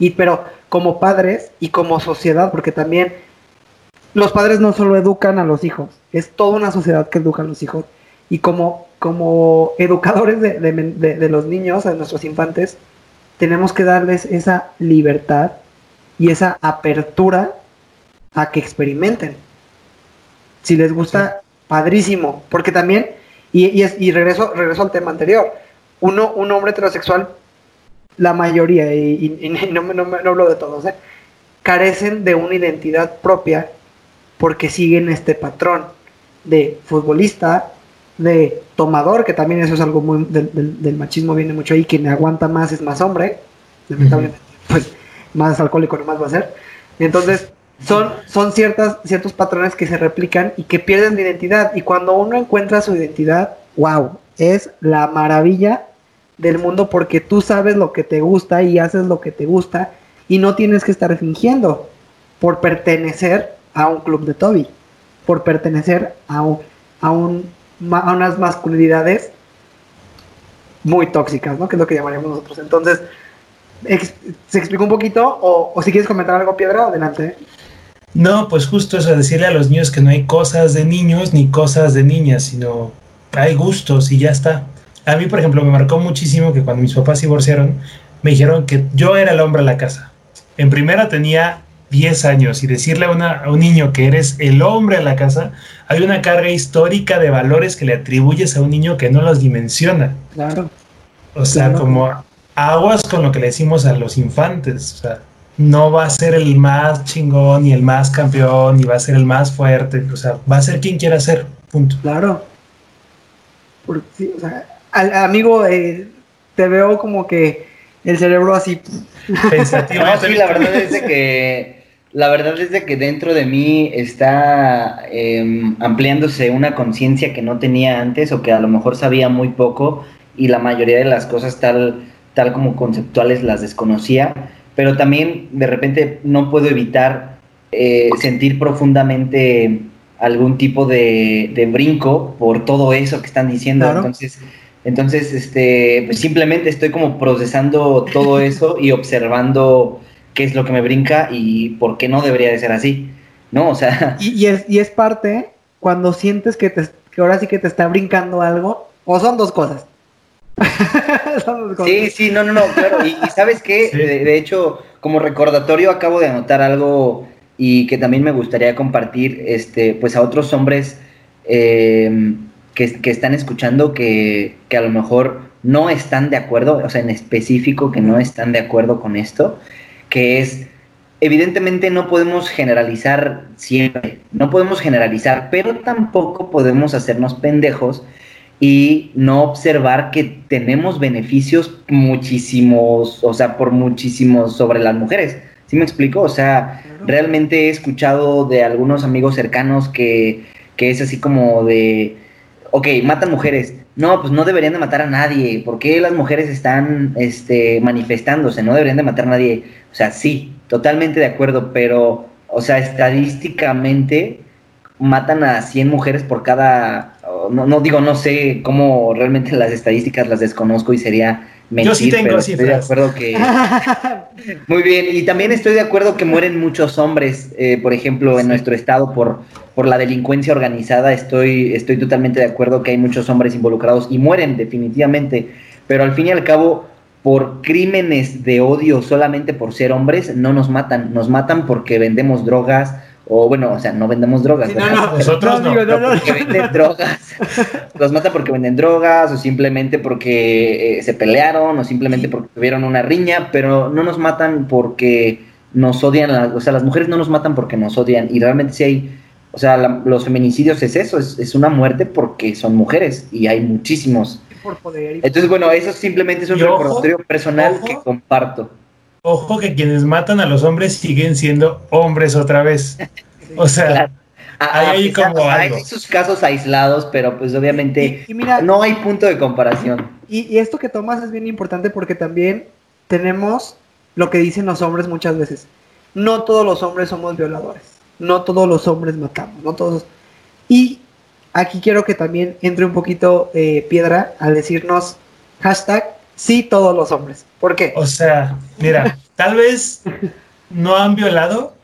Speaker 1: Y pero como padres y como sociedad, porque también los padres no solo educan a los hijos, es toda una sociedad que educa a los hijos. Y como, como educadores de, de los niños, de nuestros infantes, tenemos que darles esa libertad y esa apertura a que experimenten. Si les gusta, padrísimo, porque también, y, y, regreso, regreso al tema anterior, uno, un hombre heterosexual, la mayoría, y, <laughs> no, no, no, hablo de todos, ¿eh? carecen de una identidad propia porque siguen este patrón de futbolista, de tomador, que también eso es algo muy del, machismo, viene mucho ahí, quien aguanta más es más hombre, lamentablemente, pues más alcohólico nomás va a ser. Entonces, son, son ciertas, ciertos patrones que se replican y que pierden de identidad. Y cuando uno encuentra su identidad, wow, es la maravilla del mundo porque tú sabes lo que te gusta y haces lo que te gusta y no tienes que estar fingiendo por pertenecer a un club de Toby, por pertenecer a a un a unas masculinidades muy tóxicas, ¿no? Que es lo que llamaríamos nosotros. Entonces, ¿se explicó un poquito? O, si quieres comentar algo, Piedra, adelante.
Speaker 2: No, pues justo eso, decirle a los niños que no hay cosas de niños ni cosas de niñas, sino hay gustos y ya está. A mí, por ejemplo, me marcó muchísimo que cuando mis papás divorciaron, me dijeron que yo era el hombre de la casa. En primera tenía 10 años y decirle a, a, un niño que eres el hombre de la casa, hay una carga histórica de valores que le atribuyes a un niño que no los dimensiona.
Speaker 1: Claro.
Speaker 2: O sea, como aguas con lo que le decimos a los infantes. O sea, no va a ser el más chingón ni el más campeón, ni va a ser el más fuerte. O sea, va a ser quien quiera ser. Punto.
Speaker 1: Claro. Porque, o sea, al, amigo, eh, te veo como que el cerebro así.
Speaker 3: Pensativo. <laughs> sí, la verdad es que la verdad es de que dentro de mí está em, ampliándose una conciencia que no tenía antes o que a lo mejor sabía muy poco y la mayoría de las cosas tal, tal como conceptuales las desconocía, pero también de repente no puedo evitar eh, sentir profundamente algún tipo de, brinco por todo eso que están diciendo. Entonces, entonces este, pues simplemente estoy como procesando todo eso y observando qué es lo que me brinca y por qué no debería de ser así, ¿no? O sea...
Speaker 1: Y, es, y es parte cuando sientes que, te, que ahora sí que te está brincando algo, o son dos cosas. <laughs>
Speaker 3: son dos cosas. Sí, sí, no, no, no, claro. Y, sabes qué, de, hecho, como recordatorio acabo de anotar algo y que también me gustaría compartir, este, pues a otros hombres eh, que, que, están escuchando que, que a lo mejor no están de acuerdo, o sea, en específico que no están de acuerdo con esto, que es, evidentemente no podemos generalizar siempre, no podemos generalizar, pero tampoco podemos hacernos pendejos y no observar que tenemos beneficios muchísimos, o sea, por muchísimos sobre las mujeres. ¿Sí me explico? O sea, realmente he escuchado de algunos amigos cercanos que, que es así como de, ok, matan mujeres, no, pues no deberían de matar a nadie. ¿Por qué las mujeres están este, manifestándose? No deberían de matar a nadie. O sea, sí, totalmente de acuerdo, pero, o sea, estadísticamente matan a 100 mujeres por cada... No, no digo, no sé cómo realmente las estadísticas las desconozco y sería mentir,
Speaker 2: Yo sí tengo
Speaker 3: pero estoy de acuerdo que... <laughs> Muy bien, y también estoy de acuerdo que mueren muchos hombres, eh, por ejemplo, en nuestro estado por por la delincuencia organizada, estoy, estoy totalmente de acuerdo que hay muchos hombres involucrados y mueren definitivamente, pero al fin y al cabo, por crímenes de odio solamente por ser hombres, no nos matan, nos matan porque vendemos drogas, o bueno, o sea, no vendemos drogas.
Speaker 2: no, no, <laughs> nosotros no,
Speaker 3: no, porque venden drogas. <laughs> Los matan porque venden drogas o simplemente porque eh, se pelearon o simplemente porque tuvieron una riña, pero no nos matan porque nos odian, o sea, las mujeres no nos matan porque nos odian y realmente sí hay o sea, los feminicidios es eso, es, una muerte porque son mujeres y hay muchísimos. Entonces, bueno, eso simplemente es un recordatorio personal que comparto.
Speaker 2: Ojo que quienes matan a los hombres siguen siendo hombres otra vez. O sea, hay, como
Speaker 3: hay esos casos aislados, pero pues obviamente no hay punto de comparación.
Speaker 1: Y, y esto que tomas es bien importante porque también tenemos lo que dicen los hombres muchas veces. No todos los hombres somos violadores no todos los hombres matamos, no todos. Y aquí quiero que también entre un poquito eh, piedra al decirnos hashtag sí todos los hombres. ¿Por qué?
Speaker 2: O sea, mira, tal vez no han violado,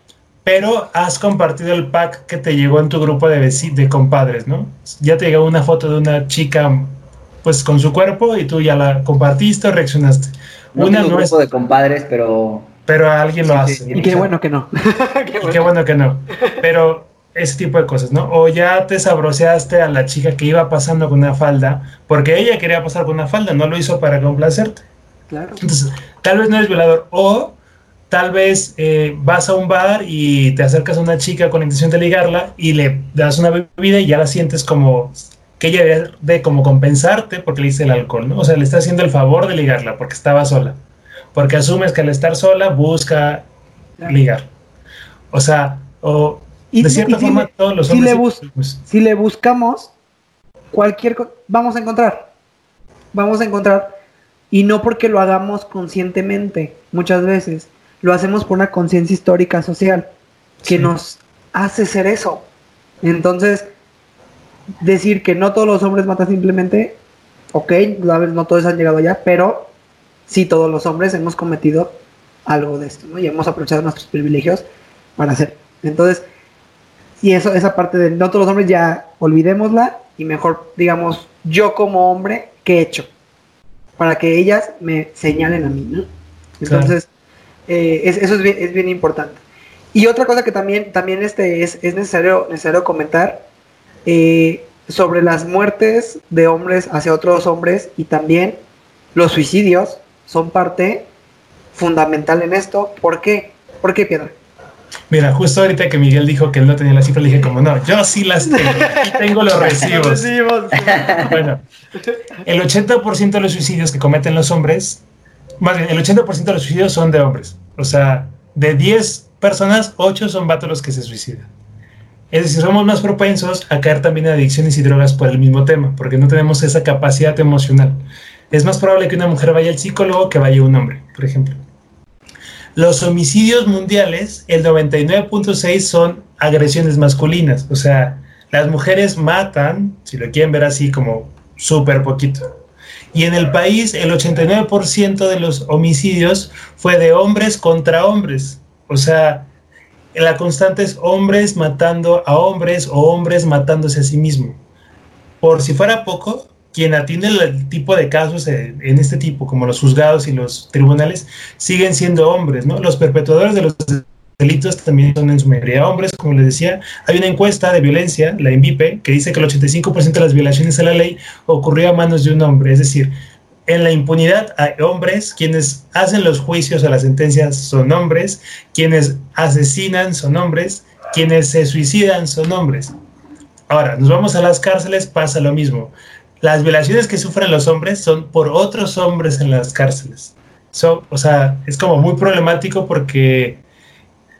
Speaker 2: pero has compartido el pack que te llegó en tu grupo de, de compadres, ¿no? Ya te llegó una foto de una chica pues con su cuerpo y tú ya la compartiste o reaccionaste.
Speaker 3: No una no grupo de compadres, pero
Speaker 2: pero alguien lo hace.
Speaker 1: y qué bueno que no. <laughs>
Speaker 2: y qué bueno que no. Pero ese tipo de cosas, ¿no? O ya te sabroseaste a la chica que iba pasando con una falda, porque ella quería pasar con una falda, no lo hizo para complacerte.
Speaker 1: Claro.
Speaker 2: Entonces, tal vez no eres violador, o tal vez eh, vas a un bar y te acercas a una chica con la intención de ligarla y le das una bebida y ya la sientes como que ella debe de como compensarte porque le hice el alcohol, ¿no? O sea, le está haciendo el favor de ligarla porque estaba sola porque asumes que al estar sola busca ligar. O sea, o de cierta forma todos los
Speaker 1: hombres... Si le, buscamos, cualquier vamos a encontrar. Vamos a encontrar. Y no porque lo hagamos conscientemente, muchas veces. Lo hacemos por una conciencia histórica social que nos hace ser eso. Entonces, decir que no todos los hombres matan simplemente, ok, no todos han llegado allá, pero sí todos los hombres hemos cometido algo de esto, ¿no? Y hemos aprovechado nuestros privilegios para hacer. Entonces, y eso, esa parte de no todos los hombres ya olvidémosla y mejor digamos yo como hombre, ¿qué he hecho? Para que ellas me señalen a mí, ¿no? Entonces, eh, eso es bien, es bien importante. Y otra cosa que también, también este es, es necesario, necesario comentar eh, sobre las muertes de hombres hacia otros hombres y también los suicidios son parte fundamental en esto. ¿Por qué? ¿Por qué, Piedra?
Speaker 2: Mira, justo ahorita que Miguel dijo que él no tenía las cifras, le dije como no, yo sí las tengo, aquí tengo los <laughs> recibos. <laughs> bueno, el 80% de los suicidios que cometen los hombres, más bien, el 80% de los suicidios son de hombres. O sea, de 10 personas, 8 son vatos los que se suicidan. Es decir, somos más propensos a caer también en adicciones y drogas por el mismo tema, porque no tenemos esa capacidad emocional es más probable que una mujer vaya al psicólogo que vaya un hombre, por ejemplo. Los homicidios mundiales, el 99.6 son agresiones masculinas, o sea, las mujeres matan, si lo quieren ver así como súper poquito. Y en el país el 89% de los homicidios fue de hombres contra hombres. O sea, la constante es hombres matando a hombres o hombres matándose a sí mismo. Por si fuera poco, quien atiende el tipo de casos en, este tipo, como los juzgados y los tribunales, siguen siendo hombres, ¿no? Los perpetuadores de los delitos también son en su mayoría hombres, como les decía. Hay una encuesta de violencia, la INVIPE, que dice que el 85% de las violaciones a la ley ocurrió a manos de un hombre. Es decir, en la impunidad hay hombres, quienes hacen los juicios o las sentencias son hombres, quienes asesinan son hombres, quienes se suicidan son hombres. Ahora, nos vamos a las cárceles, pasa lo mismo. Las violaciones que sufren los hombres son por otros hombres en las cárceles. o sea, es como muy problemático porque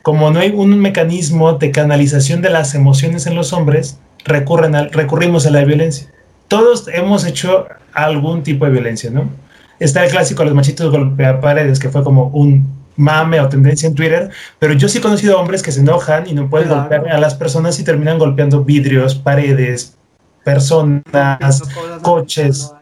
Speaker 2: como no hay un mecanismo de canalización de las emociones en los hombres, recurren recurrimos a la violencia. Todos hemos hecho algún tipo de violencia, ¿no? Está el clásico los machitos golpea paredes, que fue como un mame o tendencia en Twitter, pero yo sí he conocido hombres que se enojan y no pueden golpear a las personas y terminan golpeando vidrios, paredes, personas, coches.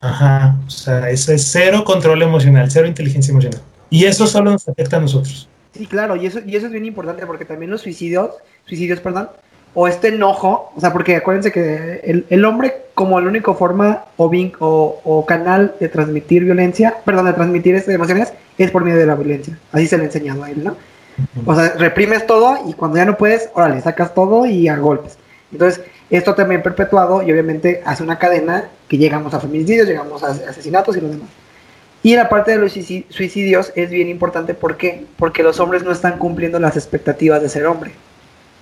Speaker 2: Ajá, o sea, eso es cero control emocional, cero inteligencia emocional. Y eso solo nos afecta a nosotros.
Speaker 1: Sí, claro, y eso, y eso es bien importante porque también los suicidios, suicidios, perdón, o este enojo, o sea, porque acuérdense que el, el hombre como la única forma o, o, o, canal de transmitir violencia, perdón, de transmitir estas emociones, es por medio de la violencia. Así se le ha enseñado a él, ¿no? O sea, reprimes todo y cuando ya no puedes, órale, sacas todo y a golpes. Entonces, esto también perpetuado y obviamente hace una cadena que llegamos a feminicidios, llegamos a asesinatos y lo demás. Y la parte de los suicidios es bien importante, ¿por qué? Porque los hombres no están cumpliendo las expectativas de ser hombre.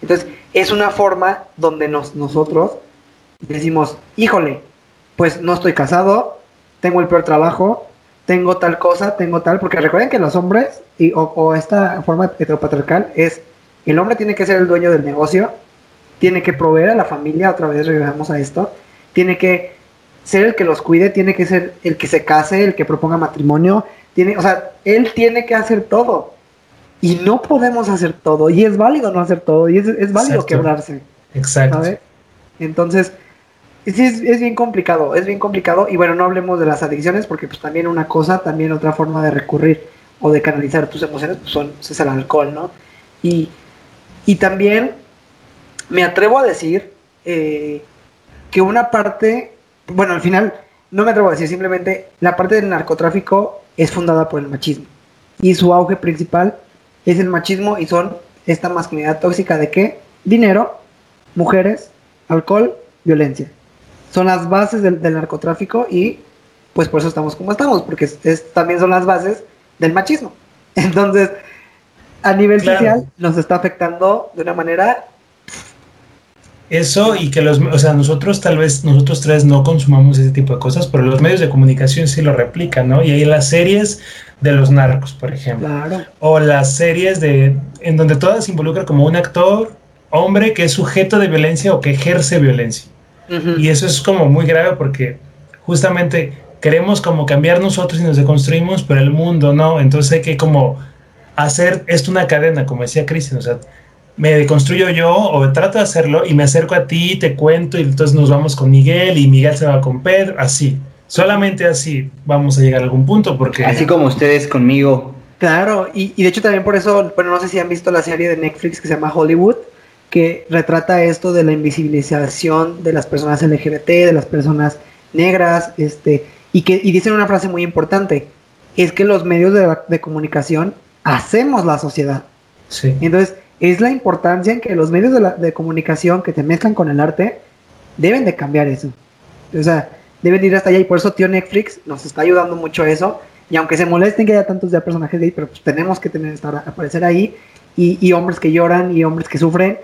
Speaker 1: Entonces, es una forma donde nos, nosotros decimos, híjole, pues no estoy casado, tengo el peor trabajo, tengo tal cosa, tengo tal, porque recuerden que los hombres, y, o, esta forma heteropatriarcal es, el hombre tiene que ser el dueño del negocio, tiene que proveer a la familia, otra vez regresamos a esto, tiene que ser el que los cuide, tiene que ser el que se case, el que proponga matrimonio, tiene, o sea, él tiene que hacer todo. Y no podemos hacer todo, y es válido no hacer todo, y es, es válido quebrarse.
Speaker 2: Exacto.
Speaker 1: Entonces, es, es, bien complicado, es bien complicado, y bueno, no hablemos de las adicciones, porque pues también una cosa, también otra forma de recurrir o de canalizar tus emociones, pues son, es el alcohol, ¿no? Y, y también me atrevo a decir eh, que una parte bueno, al final, no me atrevo a decir, simplemente la parte del narcotráfico es fundada por el machismo. Y su auge principal es el machismo y son esta masculinidad tóxica de qué? Dinero, mujeres, alcohol, violencia. Son las bases del, narcotráfico y pues por eso estamos como estamos, porque también son las bases del machismo. <laughs> Entonces, a nivel social nos está afectando de una manera
Speaker 2: eso y que los, o sea, nosotros tal vez, nosotros tres no consumamos ese tipo de cosas, pero los medios de comunicación sí lo replican, ¿no? Y hay las series de los narcos, por ejemplo. O las series de, en donde todas se involucra como un actor, hombre, que es sujeto de violencia o que ejerce violencia. Y eso es como muy grave porque justamente queremos como cambiar nosotros y nos deconstruimos, pero el mundo no. Entonces hay que como hacer esto una cadena, como decía Cristian, o sea, me deconstruyo yo o trato de hacerlo y me acerco a ti, te cuento y entonces nos vamos con Miguel y Miguel se va con Pedro, así. Solamente así vamos a llegar a algún punto porque...
Speaker 3: Así como ustedes conmigo.
Speaker 1: Claro, y, y de hecho también por eso, bueno, no sé si han visto la serie de Netflix que se llama Hollywood, que retrata esto de la invisibilización de las personas LGBT, de las personas negras, este, y que y dicen una frase muy importante, es que los medios de, de comunicación hacemos la sociedad.
Speaker 2: Sí.
Speaker 1: Entonces, es la importancia en que los medios de, comunicación que te mezclan con el arte deben de cambiar eso. O sea, deben ir hasta allá y por eso tío Netflix nos está ayudando mucho a eso. Y aunque se molesten que haya tantos ya personajes gay, pero pues tenemos que tener, estar, aparecer ahí y, hombres que lloran y hombres que sufren,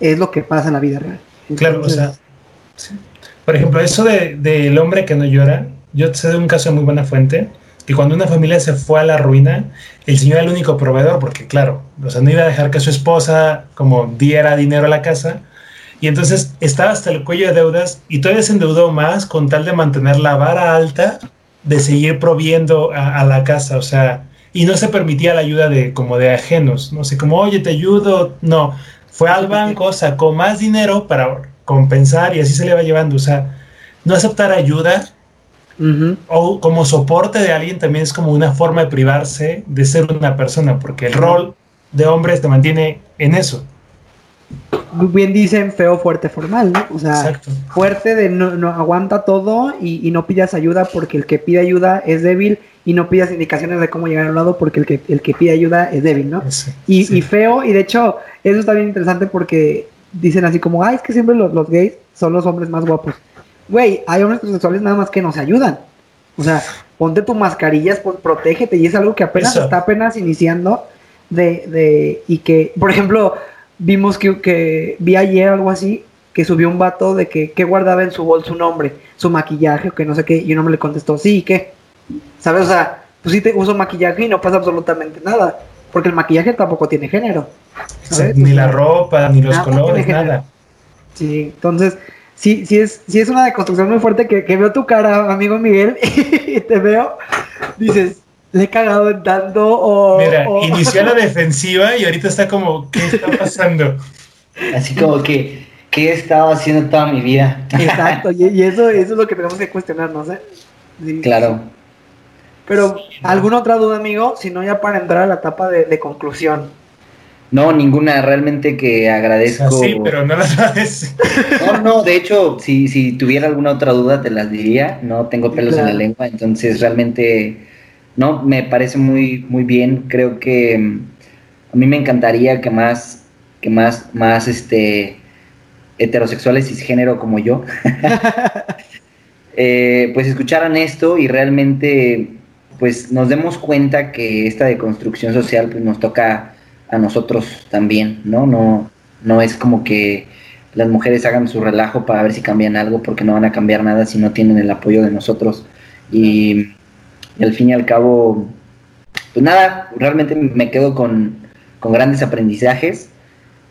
Speaker 1: es lo que pasa en la vida real.
Speaker 2: claro, o sea, por ejemplo, eso del de, hombre que no llora, yo sé de un caso de muy buena fuente, que cuando una familia se fue a la ruina, el señor era el único proveedor, porque claro, o sea, no iba a dejar que su esposa como diera dinero a la casa, y entonces estaba hasta el cuello de deudas y todavía se endeudó más con tal de mantener la vara alta de seguir proviendo a, la casa, o sea, y no se permitía la ayuda de como de ajenos, no sé, como, oye, te ayudo, no, fue al banco, sacó más dinero para compensar y así se le va llevando, o sea, no aceptar ayuda O como soporte de alguien también es como una forma de privarse de ser una persona, porque el rol de hombres te mantiene en eso.
Speaker 1: Bien dicen feo, fuerte, formal, ¿no? O sea, fuerte de no, no aguanta todo y, no pidas ayuda porque el que pide ayuda es débil y no pidas indicaciones de cómo llegar a un lado porque el que, el que pide ayuda es débil, ¿no? y, y, feo, y de hecho, eso está bien interesante porque dicen así como, ay, es que siempre los, los gays son los hombres más guapos. Güey, hay hombres sexuales nada más que nos ayudan. O sea, ponte tu mascarillas, protégete, y es algo que apenas está apenas iniciando de, de, y que, por ejemplo, vimos que, que vi ayer algo así, que subió un vato de que, que guardaba en su bolso su nombre, su maquillaje o que no sé qué, y uno me le contestó, sí, ¿qué? ¿Sabes? O sea, pues sí te uso maquillaje y no pasa absolutamente nada, porque el maquillaje tampoco tiene género.
Speaker 2: Ni la ropa, ni los colores, nada.
Speaker 1: Sí, entonces, sí, sí es, sí es una deconstrucción muy fuerte que, que veo tu cara, amigo Miguel, <laughs> y te veo, dices, le he cagado en tanto o...
Speaker 2: Mira, inició la <laughs> defensiva y ahorita está como, ¿qué está pasando?
Speaker 3: Así como que, ¿qué he estado haciendo toda mi vida?
Speaker 1: Exacto, y, eso, eso es lo que tenemos que cuestionarnos, ¿eh?
Speaker 3: Claro.
Speaker 1: Pero, ¿alguna otra duda, amigo? Si no, ya para entrar a la etapa de, conclusión.
Speaker 3: No, ninguna, realmente que agradezco.
Speaker 2: sí, pero no las <laughs> sabes.
Speaker 3: No, no, de hecho, si, si tuviera alguna otra duda te las diría. No tengo pelos en la lengua, entonces realmente no, me parece muy, muy bien. Creo que mm, a mí me encantaría que más, que más, más este heterosexuales cisgénero como yo, <laughs> eh, pues escucharan esto y realmente pues nos demos cuenta que esta deconstrucción social pues nos toca a nosotros también, ¿no? No, no es como que las mujeres hagan su relajo para ver si cambian algo porque no van a cambiar nada si no tienen el apoyo de nosotros. Y al fin y al cabo, pues nada, realmente me quedo con, grandes aprendizajes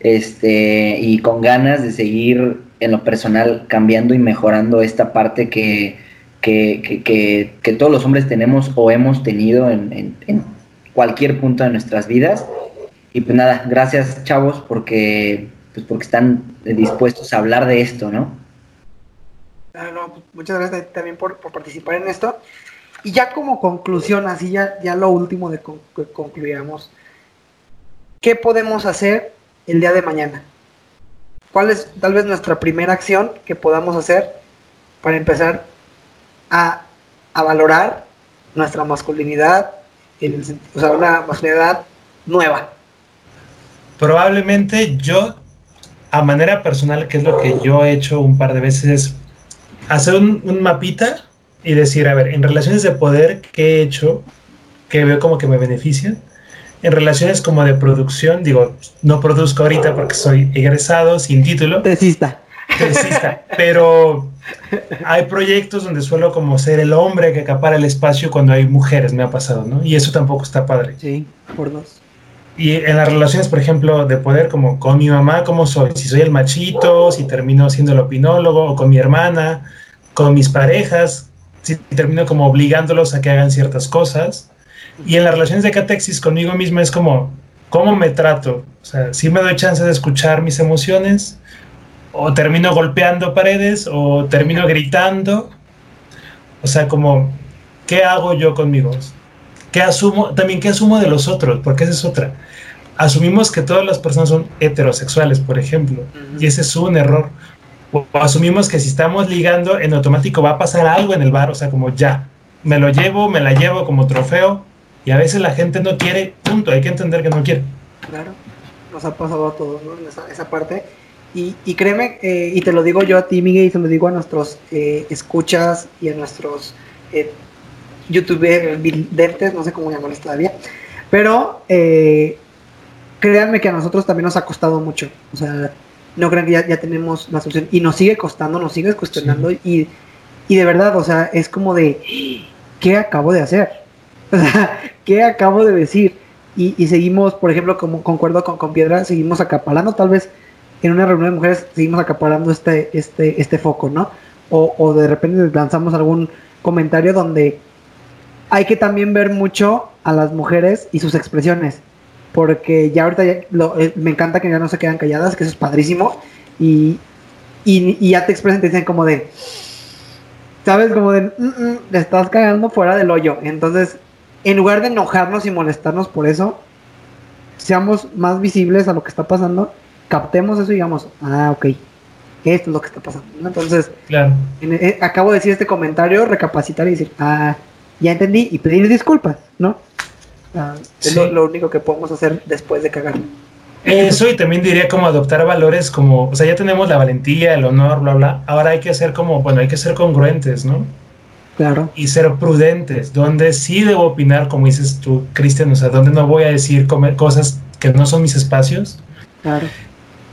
Speaker 3: este, y con ganas de seguir en lo personal cambiando y mejorando esta parte que, que, todos los hombres tenemos o hemos tenido en, cualquier punto de nuestras vidas. Y pues nada, gracias chavos porque, pues porque están dispuestos a hablar de esto, ¿no?
Speaker 1: muchas gracias también por, por participar en esto. Y ya como conclusión, así ya, ya lo último de que concluyamos, ¿qué podemos hacer el día de mañana? ¿Cuál es tal vez nuestra primera acción que podamos hacer para empezar a, valorar nuestra masculinidad, o sea, una masculinidad nueva?
Speaker 2: Probablemente yo, a manera personal, que es lo que yo he hecho un par de veces, es hacer un, un mapita y decir, a ver, en relaciones de poder que he hecho, que veo como que me benefician, en relaciones como de producción, digo, no produzco ahorita porque soy egresado, sin título.
Speaker 1: Tesista.
Speaker 2: Tesista. pero hay proyectos donde suelo como ser el hombre que acapara el espacio cuando hay mujeres, me ha pasado, ¿no? Y eso tampoco está padre.
Speaker 1: Sí, por dos.
Speaker 2: Y en las relaciones, por ejemplo, de poder, como con mi mamá, ¿cómo soy? Si soy el machito, si termino siendo el opinólogo, o con mi hermana, con mis parejas, si termino como obligándolos a que hagan ciertas cosas. Y en las relaciones de catexis conmigo mismo es como, ¿cómo me trato? O sea, si me doy chance de escuchar mis emociones, o termino golpeando paredes, o termino gritando. O sea, como, ¿qué hago yo conmigo? ¿Qué asumo? También, ¿qué asumo de los otros? Porque esa es otra. Asumimos que todas las personas son heterosexuales, por ejemplo, y ese es un error o asumimos que si estamos ligando, en automático va a pasar algo en el bar, o sea, como ya, me lo llevo, me la llevo como trofeo, y a veces la gente no quiere, punto, hay que entender que no quiere.
Speaker 1: Claro, nos ha pasado a todos, ¿no? Esa, parte. Y, y créeme, eh, y te lo digo yo a ti, Miguel, y te lo digo a nuestros eh, escuchas y a nuestros eh, youtubers, videntes, no sé cómo llamarles todavía, pero eh, créanme que a nosotros también nos ha costado mucho. O sea, no crean que ya, tenemos la solución. Y nos sigue costando, nos sigue cuestionando y, de verdad, o sea, es como de, ¿qué acabo de hacer? <laughs> O sea, ¿qué acabo de decir? Y, seguimos, por ejemplo, como concuerdo con, con, Piedra, seguimos acaparando, tal vez en una reunión de mujeres seguimos acaparando este, este, este foco, ¿no? O, o de repente lanzamos algún comentario donde hay que también ver mucho a las mujeres y sus expresiones porque ya ahorita eh, me encanta que ya no se quedan calladas, que eso es padrísimo, y, y, ya te expresan, te dicen como de, sabes, como de, mm, mm, le estás cagando fuera del hoyo. Entonces, en lugar de enojarnos y molestarnos por eso, seamos más visibles a lo que está pasando, captemos eso y digamos, ah, ok, esto es lo que está pasando. Entonces,
Speaker 2: claro.
Speaker 1: Eh, acabo de decir este comentario, recapacitar y decir, ah, ya entendí y pedir disculpas, ¿no? Ah, es lo, único que podemos hacer después de cagar.
Speaker 2: Eso y también diría como adoptar valores como, o sea, ya tenemos la valentía, el honor, bla, bla. Ahora hay que hacer como, bueno, hay que ser congruentes, ¿no?
Speaker 1: Claro.
Speaker 2: Y ser prudentes, donde sí debo opinar, como dices tú, Cristian, o sea, donde no voy a decir cosas que no son mis espacios.
Speaker 1: Claro.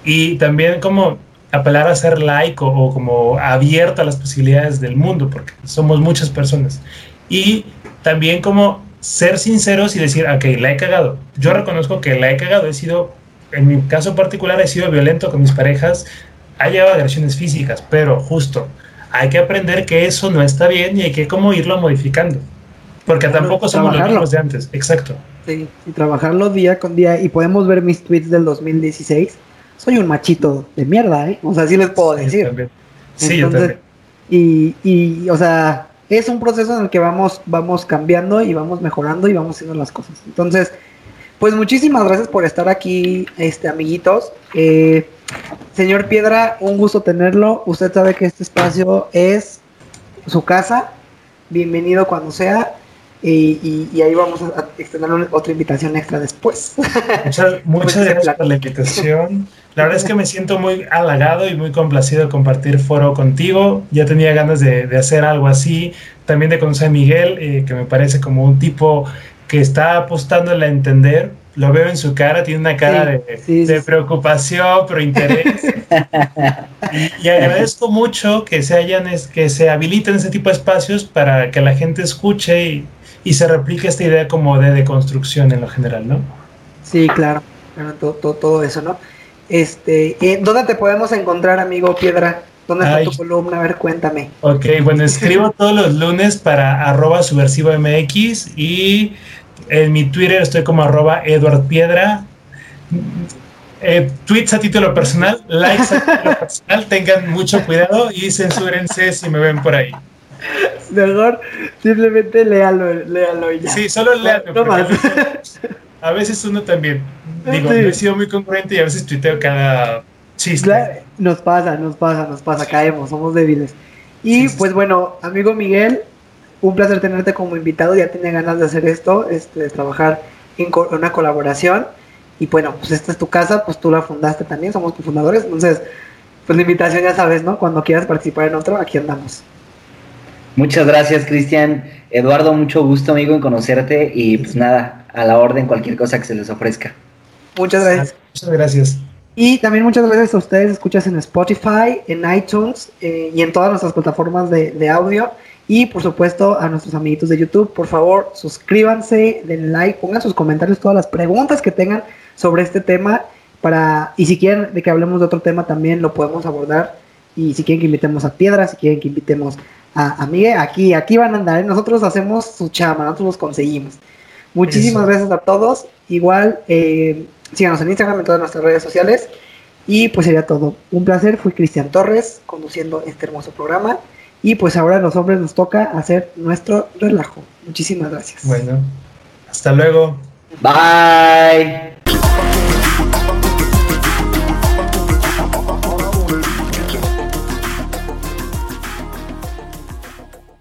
Speaker 2: Y también como apelar a ser laico o como abierto a las posibilidades del mundo, porque somos muchas personas. Y también como ser sinceros y decir, ok, la he cagado. Yo reconozco que la he cagado, he sido, en mi caso particular, he sido violento con mis parejas, ha llevado agresiones físicas, pero justo, hay que aprender que eso no está bien y hay que como irlo modificando. Porque tampoco somos los mismos de antes, exacto.
Speaker 1: Sí, y trabajarlo día con día. Y podemos ver mis tweets del 2016 soy un machito de mierda, ¿eh? O sea, sí les puedo decir.
Speaker 2: Sí, yo también.
Speaker 1: Y, y, o sea, es un proceso en el que vamos, vamos cambiando y vamos mejorando y vamos haciendo las cosas. Entonces, pues muchísimas gracias por estar aquí, este, amiguitos. Eh, señor Piedra, un gusto tenerlo. Usted sabe que este espacio es su casa. Bienvenido cuando sea. Y, y, ahí vamos a, extender otra invitación extra después. <laughs>
Speaker 2: Muchas, muchas gracias por la invitación. La verdad es que me siento muy halagado y muy complacido de compartir foro contigo. Ya tenía ganas de, de hacer algo así. También de conocer a Miguel, eh, que me parece como un tipo que está apostando a entender. Lo veo en su cara, tiene una cara de, de preocupación, pero interés. <laughs> y, y, agradezco mucho que se hayan, que se habiliten ese tipo de espacios para que la gente escuche y, y se replique esta idea como de deconstrucción en lo general, ¿no?
Speaker 1: Sí, claro, todo, todo, eso, ¿no? Este, eh, ¿Dónde te podemos encontrar, amigo Piedra? ¿Dónde está tu columna? A ver, cuéntame.
Speaker 2: Ok, bueno, <laughs> escribo todos los lunes para arroba subversivo MX y en mi Twitter estoy como arroba Edward Piedra. Eh, tweets a título personal, likes a título <laughs> personal, tengan mucho cuidado y censúrense si me ven por ahí.
Speaker 1: Mejor simplemente léalo, léalo ya.
Speaker 2: Sí, solo léalo. No, a veces uno también. Digo, he sido muy concurrente y a veces tuiteo cada chiste.
Speaker 1: Nos pasa, nos pasa, nos pasa, caemos, somos débiles. Y pues bueno, amigo Miguel, un placer tenerte como invitado. Ya tenía ganas de hacer esto, este, de trabajar en una colaboración. Y bueno, pues esta es tu casa, pues tú la fundaste también, somos tus fundadores. Entonces, pues la invitación ya sabes, ¿no? Cuando quieras participar en otro, aquí andamos.
Speaker 3: Muchas gracias, Cristian. Eduardo, mucho gusto, amigo, en conocerte y pues nada, a la orden cualquier cosa que se les ofrezca.
Speaker 1: Muchas gracias.
Speaker 2: Muchas gracias.
Speaker 1: Y también muchas gracias a ustedes, escuchas en Spotify, en iTunes eh, y en todas nuestras plataformas de, audio. Y por supuesto a nuestros amiguitos de YouTube, por favor, suscríbanse, den like, pongan sus comentarios, todas las preguntas que tengan sobre este tema. Para, y si quieren de que hablemos de otro tema también lo podemos abordar. Y si quieren que invitemos a Piedra, si quieren que invitemos a, Miguel, aquí, aquí van a andar, ¿eh? nosotros hacemos su chama, nosotros los conseguimos. Muchísimas gracias a todos. Igual, eh, síganos en Instagram, en todas nuestras redes sociales. Y pues sería todo. Un placer, fui Cristian Torres conduciendo este hermoso programa. Y pues ahora a los hombres nos toca hacer nuestro relajo. Muchísimas gracias.
Speaker 2: Bueno, hasta luego.
Speaker 3: Bye.